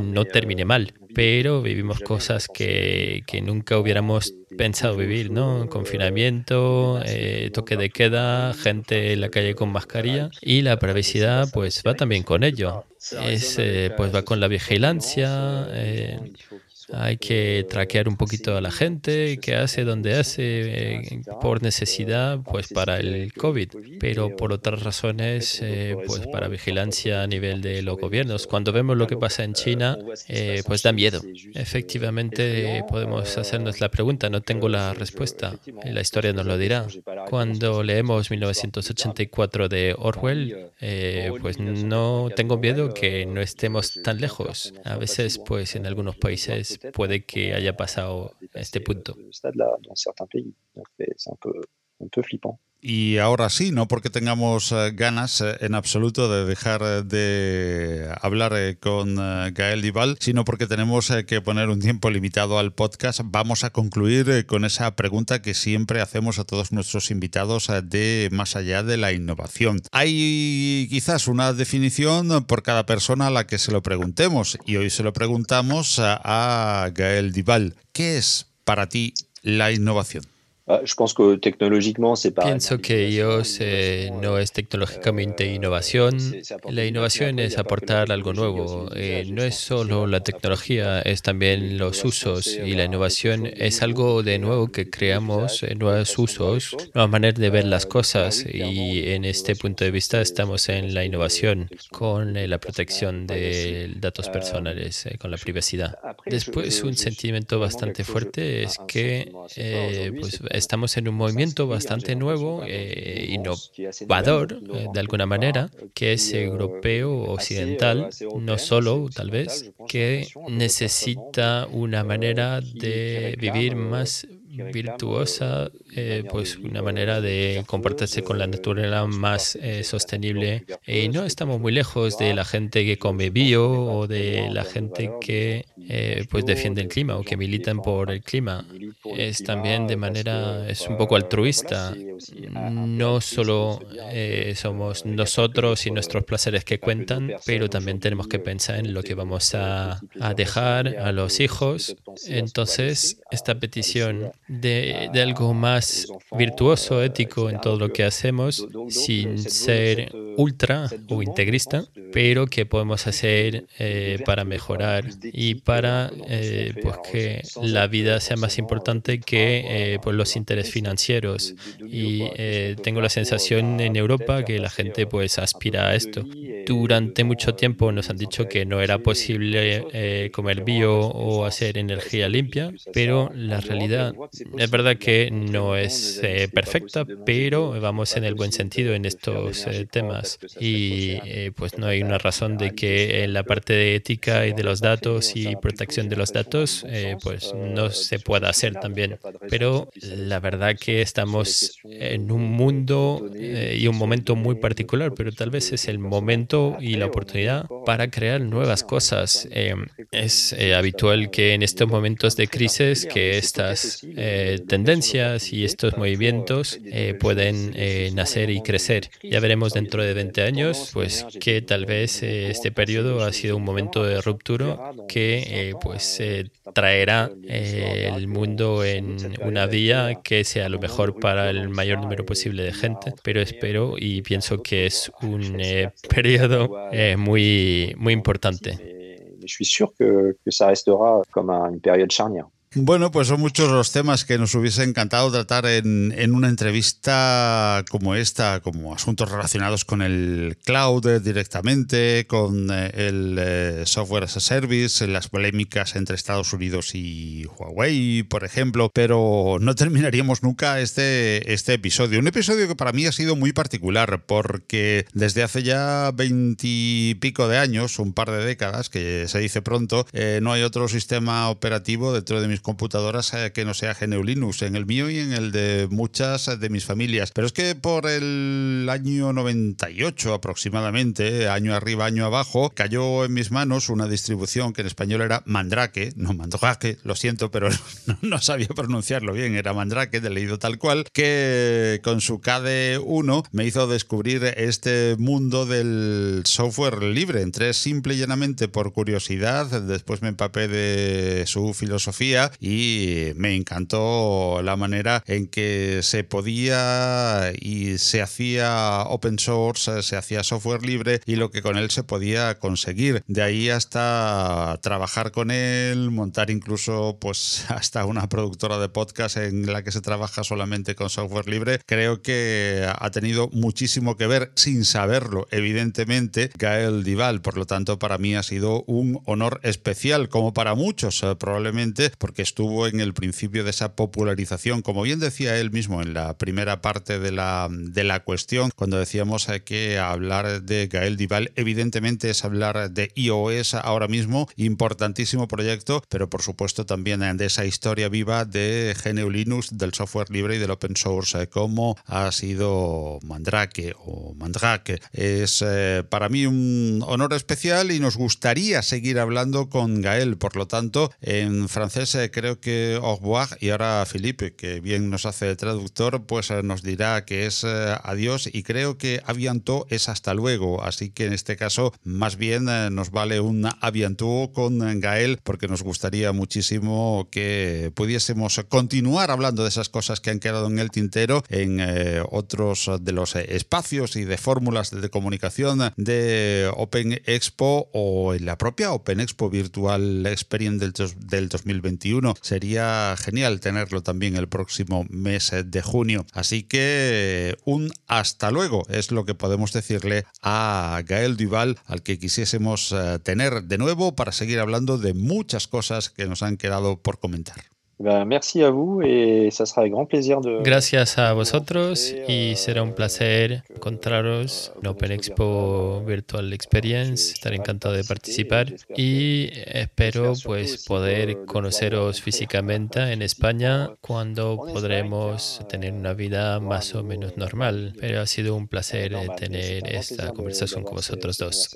no termine mal, pero vivimos cosas que, que nunca hubiéramos pensado vivir, ¿no? Confinamiento, eh, toque de queda, gente en la calle con mascarilla y la privacidad pues va también con ello. Es, eh, pues va con la vigilancia, eh, hay que traquear un poquito a la gente, qué hace, dónde hace, eh, por necesidad, pues para el COVID, pero por otras razones, eh, pues para vigilancia a nivel de los gobiernos. Cuando vemos lo que pasa en China, eh, pues da miedo. Efectivamente, podemos hacernos la pregunta, no tengo la respuesta, la historia nos lo dirá. Cuando leemos 1984 de Orwell, pues no tengo miedo que no estemos tan lejos. A veces, pues en algunos países puede que haya pasado este punto. Y ahora sí, no porque tengamos eh, ganas eh, en absoluto de dejar eh, de hablar con Gael Dival, sino porque tenemos que poner un tiempo limitado al podcast, vamos a concluir con esa pregunta que siempre hacemos a todos nuestros invitados de más allá de la innovación. Hay quizás una definición por cada persona a la que se lo preguntemos y hoy se lo preguntamos a Gael Dival. ¿Qué es para ti la innovación? Ah, Pienso que ellos eh, no es tecnológicamente eh, innovación. La innovación es aportar algo nuevo. Eh, no es solo la tecnología, es también los usos. Y la innovación es algo de nuevo que creamos, nuevos usos, nuevas maneras de ver las cosas. Y en este punto de vista estamos en la innovación con la protección de datos personales, con la privacidad. Después, un sentimiento bastante fuerte es que pues, estamos en un movimiento bastante nuevo, eh, innovador eh, de alguna manera, que es europeo occidental, no solo tal vez, que necesita una manera de vivir más virtuosa, eh, pues una manera de comportarse con la naturaleza más eh, sostenible. Y no estamos muy lejos de la gente que come bio o de la gente que eh, pues defiende el clima o que militan por el clima. Es también de manera, es un poco altruista. No solo somos nosotros y nuestros placeres que cuentan, pero también tenemos que pensar en lo que vamos a, a dejar a los hijos. Entonces, esta petición de, algo más virtuoso, ético en todo lo que hacemos, sin ser ultra o integrista, pero que podemos hacer eh, para mejorar y para eh, pues que la vida sea más importante que eh, pues los intereses financieros. Y tengo la sensación en Europa que la gente pues aspira a esto. Durante mucho tiempo nos han dicho que no era posible comer bio o hacer energía limpia, pero la realidad es verdad que no es eh, perfecta, pero vamos en el buen sentido en estos eh, temas. Datos y eh, pues no hay una razón de que en la parte de ética y de los datos y protección de los datos eh, pues no se pueda hacer también. Pero la verdad que estamos en un mundo eh, y un momento muy particular, pero tal vez es el momento y la oportunidad para crear nuevas cosas. es habitual que en estos momentos de crisis que estas tendencias y estos movimientos pueden nacer y crecer. Ya veremos dentro de 20 años, pues que tal vez eh, este periodo ha sido un momento de ruptura que eh, pues traerá eh, el mundo en una vía que sea lo mejor para el mayor número posible de gente. Pero espero y pienso que es un periodo muy, muy importante. Je suis sûr que, que ça restera comme une période charnière. Bueno, pues son muchos los temas que nos hubiese encantado tratar en, en, una entrevista como esta, como asuntos relacionados con el cloud directamente, con eh, el eh, software as a service, las polémicas entre Estados Unidos y Huawei, por ejemplo, pero no terminaríamos nunca este, este episodio. Un episodio que para mí ha sido muy particular porque desde hace ya veintipico de años, un par de décadas, que se dice pronto, eh, no hay otro sistema operativo dentro de mis computadoras eh, que no sea GNU Linux, en el mío y en el de muchas de mis familias. Pero es que por el año 98 aproximadamente, año arriba, año abajo, cayó en mis manos una distribución que en español era Mandrake, no Mandrake, lo siento, pero no, sabía pronunciarlo bien, era Mandrake, de leído tal cual, que con su KD1 me hizo descubrir este mundo del software libre. Entré simple y llanamente por curiosidad, después me empapé de su filosofía y me encantó la manera en que se podía y se hacía open source, se hacía software libre y lo que con él se podía conseguir. De ahí hasta trabajar con él, montar incluso pues hasta una productora de podcast en la que se trabaja solamente con software libre, creo que ha tenido muchísimo que ver sin saberlo, evidentemente, Gael Dival. Por lo tanto, para mí ha sido un honor especial, como para muchos eh, probablemente, porque estuvo en el principio de esa popularización, como bien decía él mismo en la primera parte de la, de la cuestión, cuando decíamos que hablar de Gael Dival evidentemente es hablar de iOS ahora mismo, importantísimo proyecto, pero por supuesto también de esa historia viva de GNU Linux, del software libre y del open source, como ha sido Mandrake o Mandrake. Es eh, para mí un honor especial y nos gustaría seguir hablando con Gael, por lo tanto, en francés eh, creo que au y ahora Felipe, que bien nos hace el traductor, pues eh, nos dirá que es eh, adiós y creo que aviantó es hasta luego. Así que en este caso, más bien eh, nos vale un aviantó con Gael porque nos gustaría muchísimo que pudiésemos continuar hablando de esas cosas que han quedado en el tintero en otros de los espacios y de fórmulas de comunicación de Open Expo o en la propia Open Expo Virtual Experience del, del 2021 Sería genial tenerlo también el próximo mes de junio. Así que un hasta luego es lo que podemos decirle a Gael Duval, al que quisiésemos eh, tener de nuevo para seguir hablando de muchas cosas que nos han quedado por comentar. Gracias a vosotros y será un placer encontraros en Open Expo Virtual Experience. Estaré encantado de participar y espero pues poder conoceros físicamente en España cuando podremos tener una vida más o menos normal. Pero ha sido un placer tener esta conversación con vosotros dos.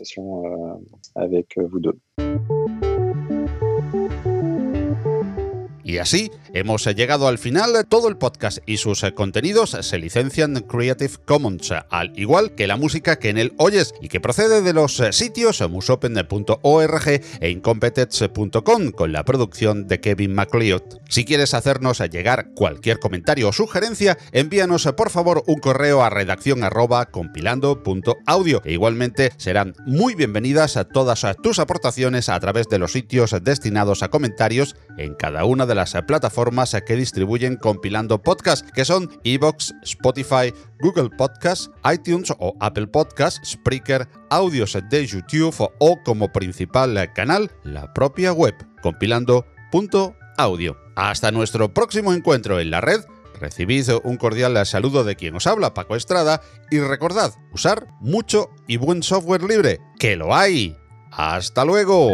Y así hemos llegado al final. Todo el podcast y sus contenidos se licencian Creative Commons, al igual que la música que en él oyes y que procede de los sitios musopen.org e incompetence.com con la producción de Kevin MacLeod. Si quieres hacernos llegar cualquier comentario o sugerencia, envíanos por favor un correo a redacción arroba compilando.audio e igualmente serán muy bienvenidas a todas tus aportaciones a través de los sitios destinados a comentarios en cada una de las plataformas que distribuyen compilando podcast, que son Evox, Spotify, Google Podcast, iTunes o Apple Podcast, Spreaker, audios de YouTube o como principal canal la propia web compilando.audio. Hasta nuestro próximo encuentro en la red Recibid un cordial saludo de quien os habla, Paco Estrada, y recordad, usar mucho y buen software libre, que lo hay. ¡Hasta luego!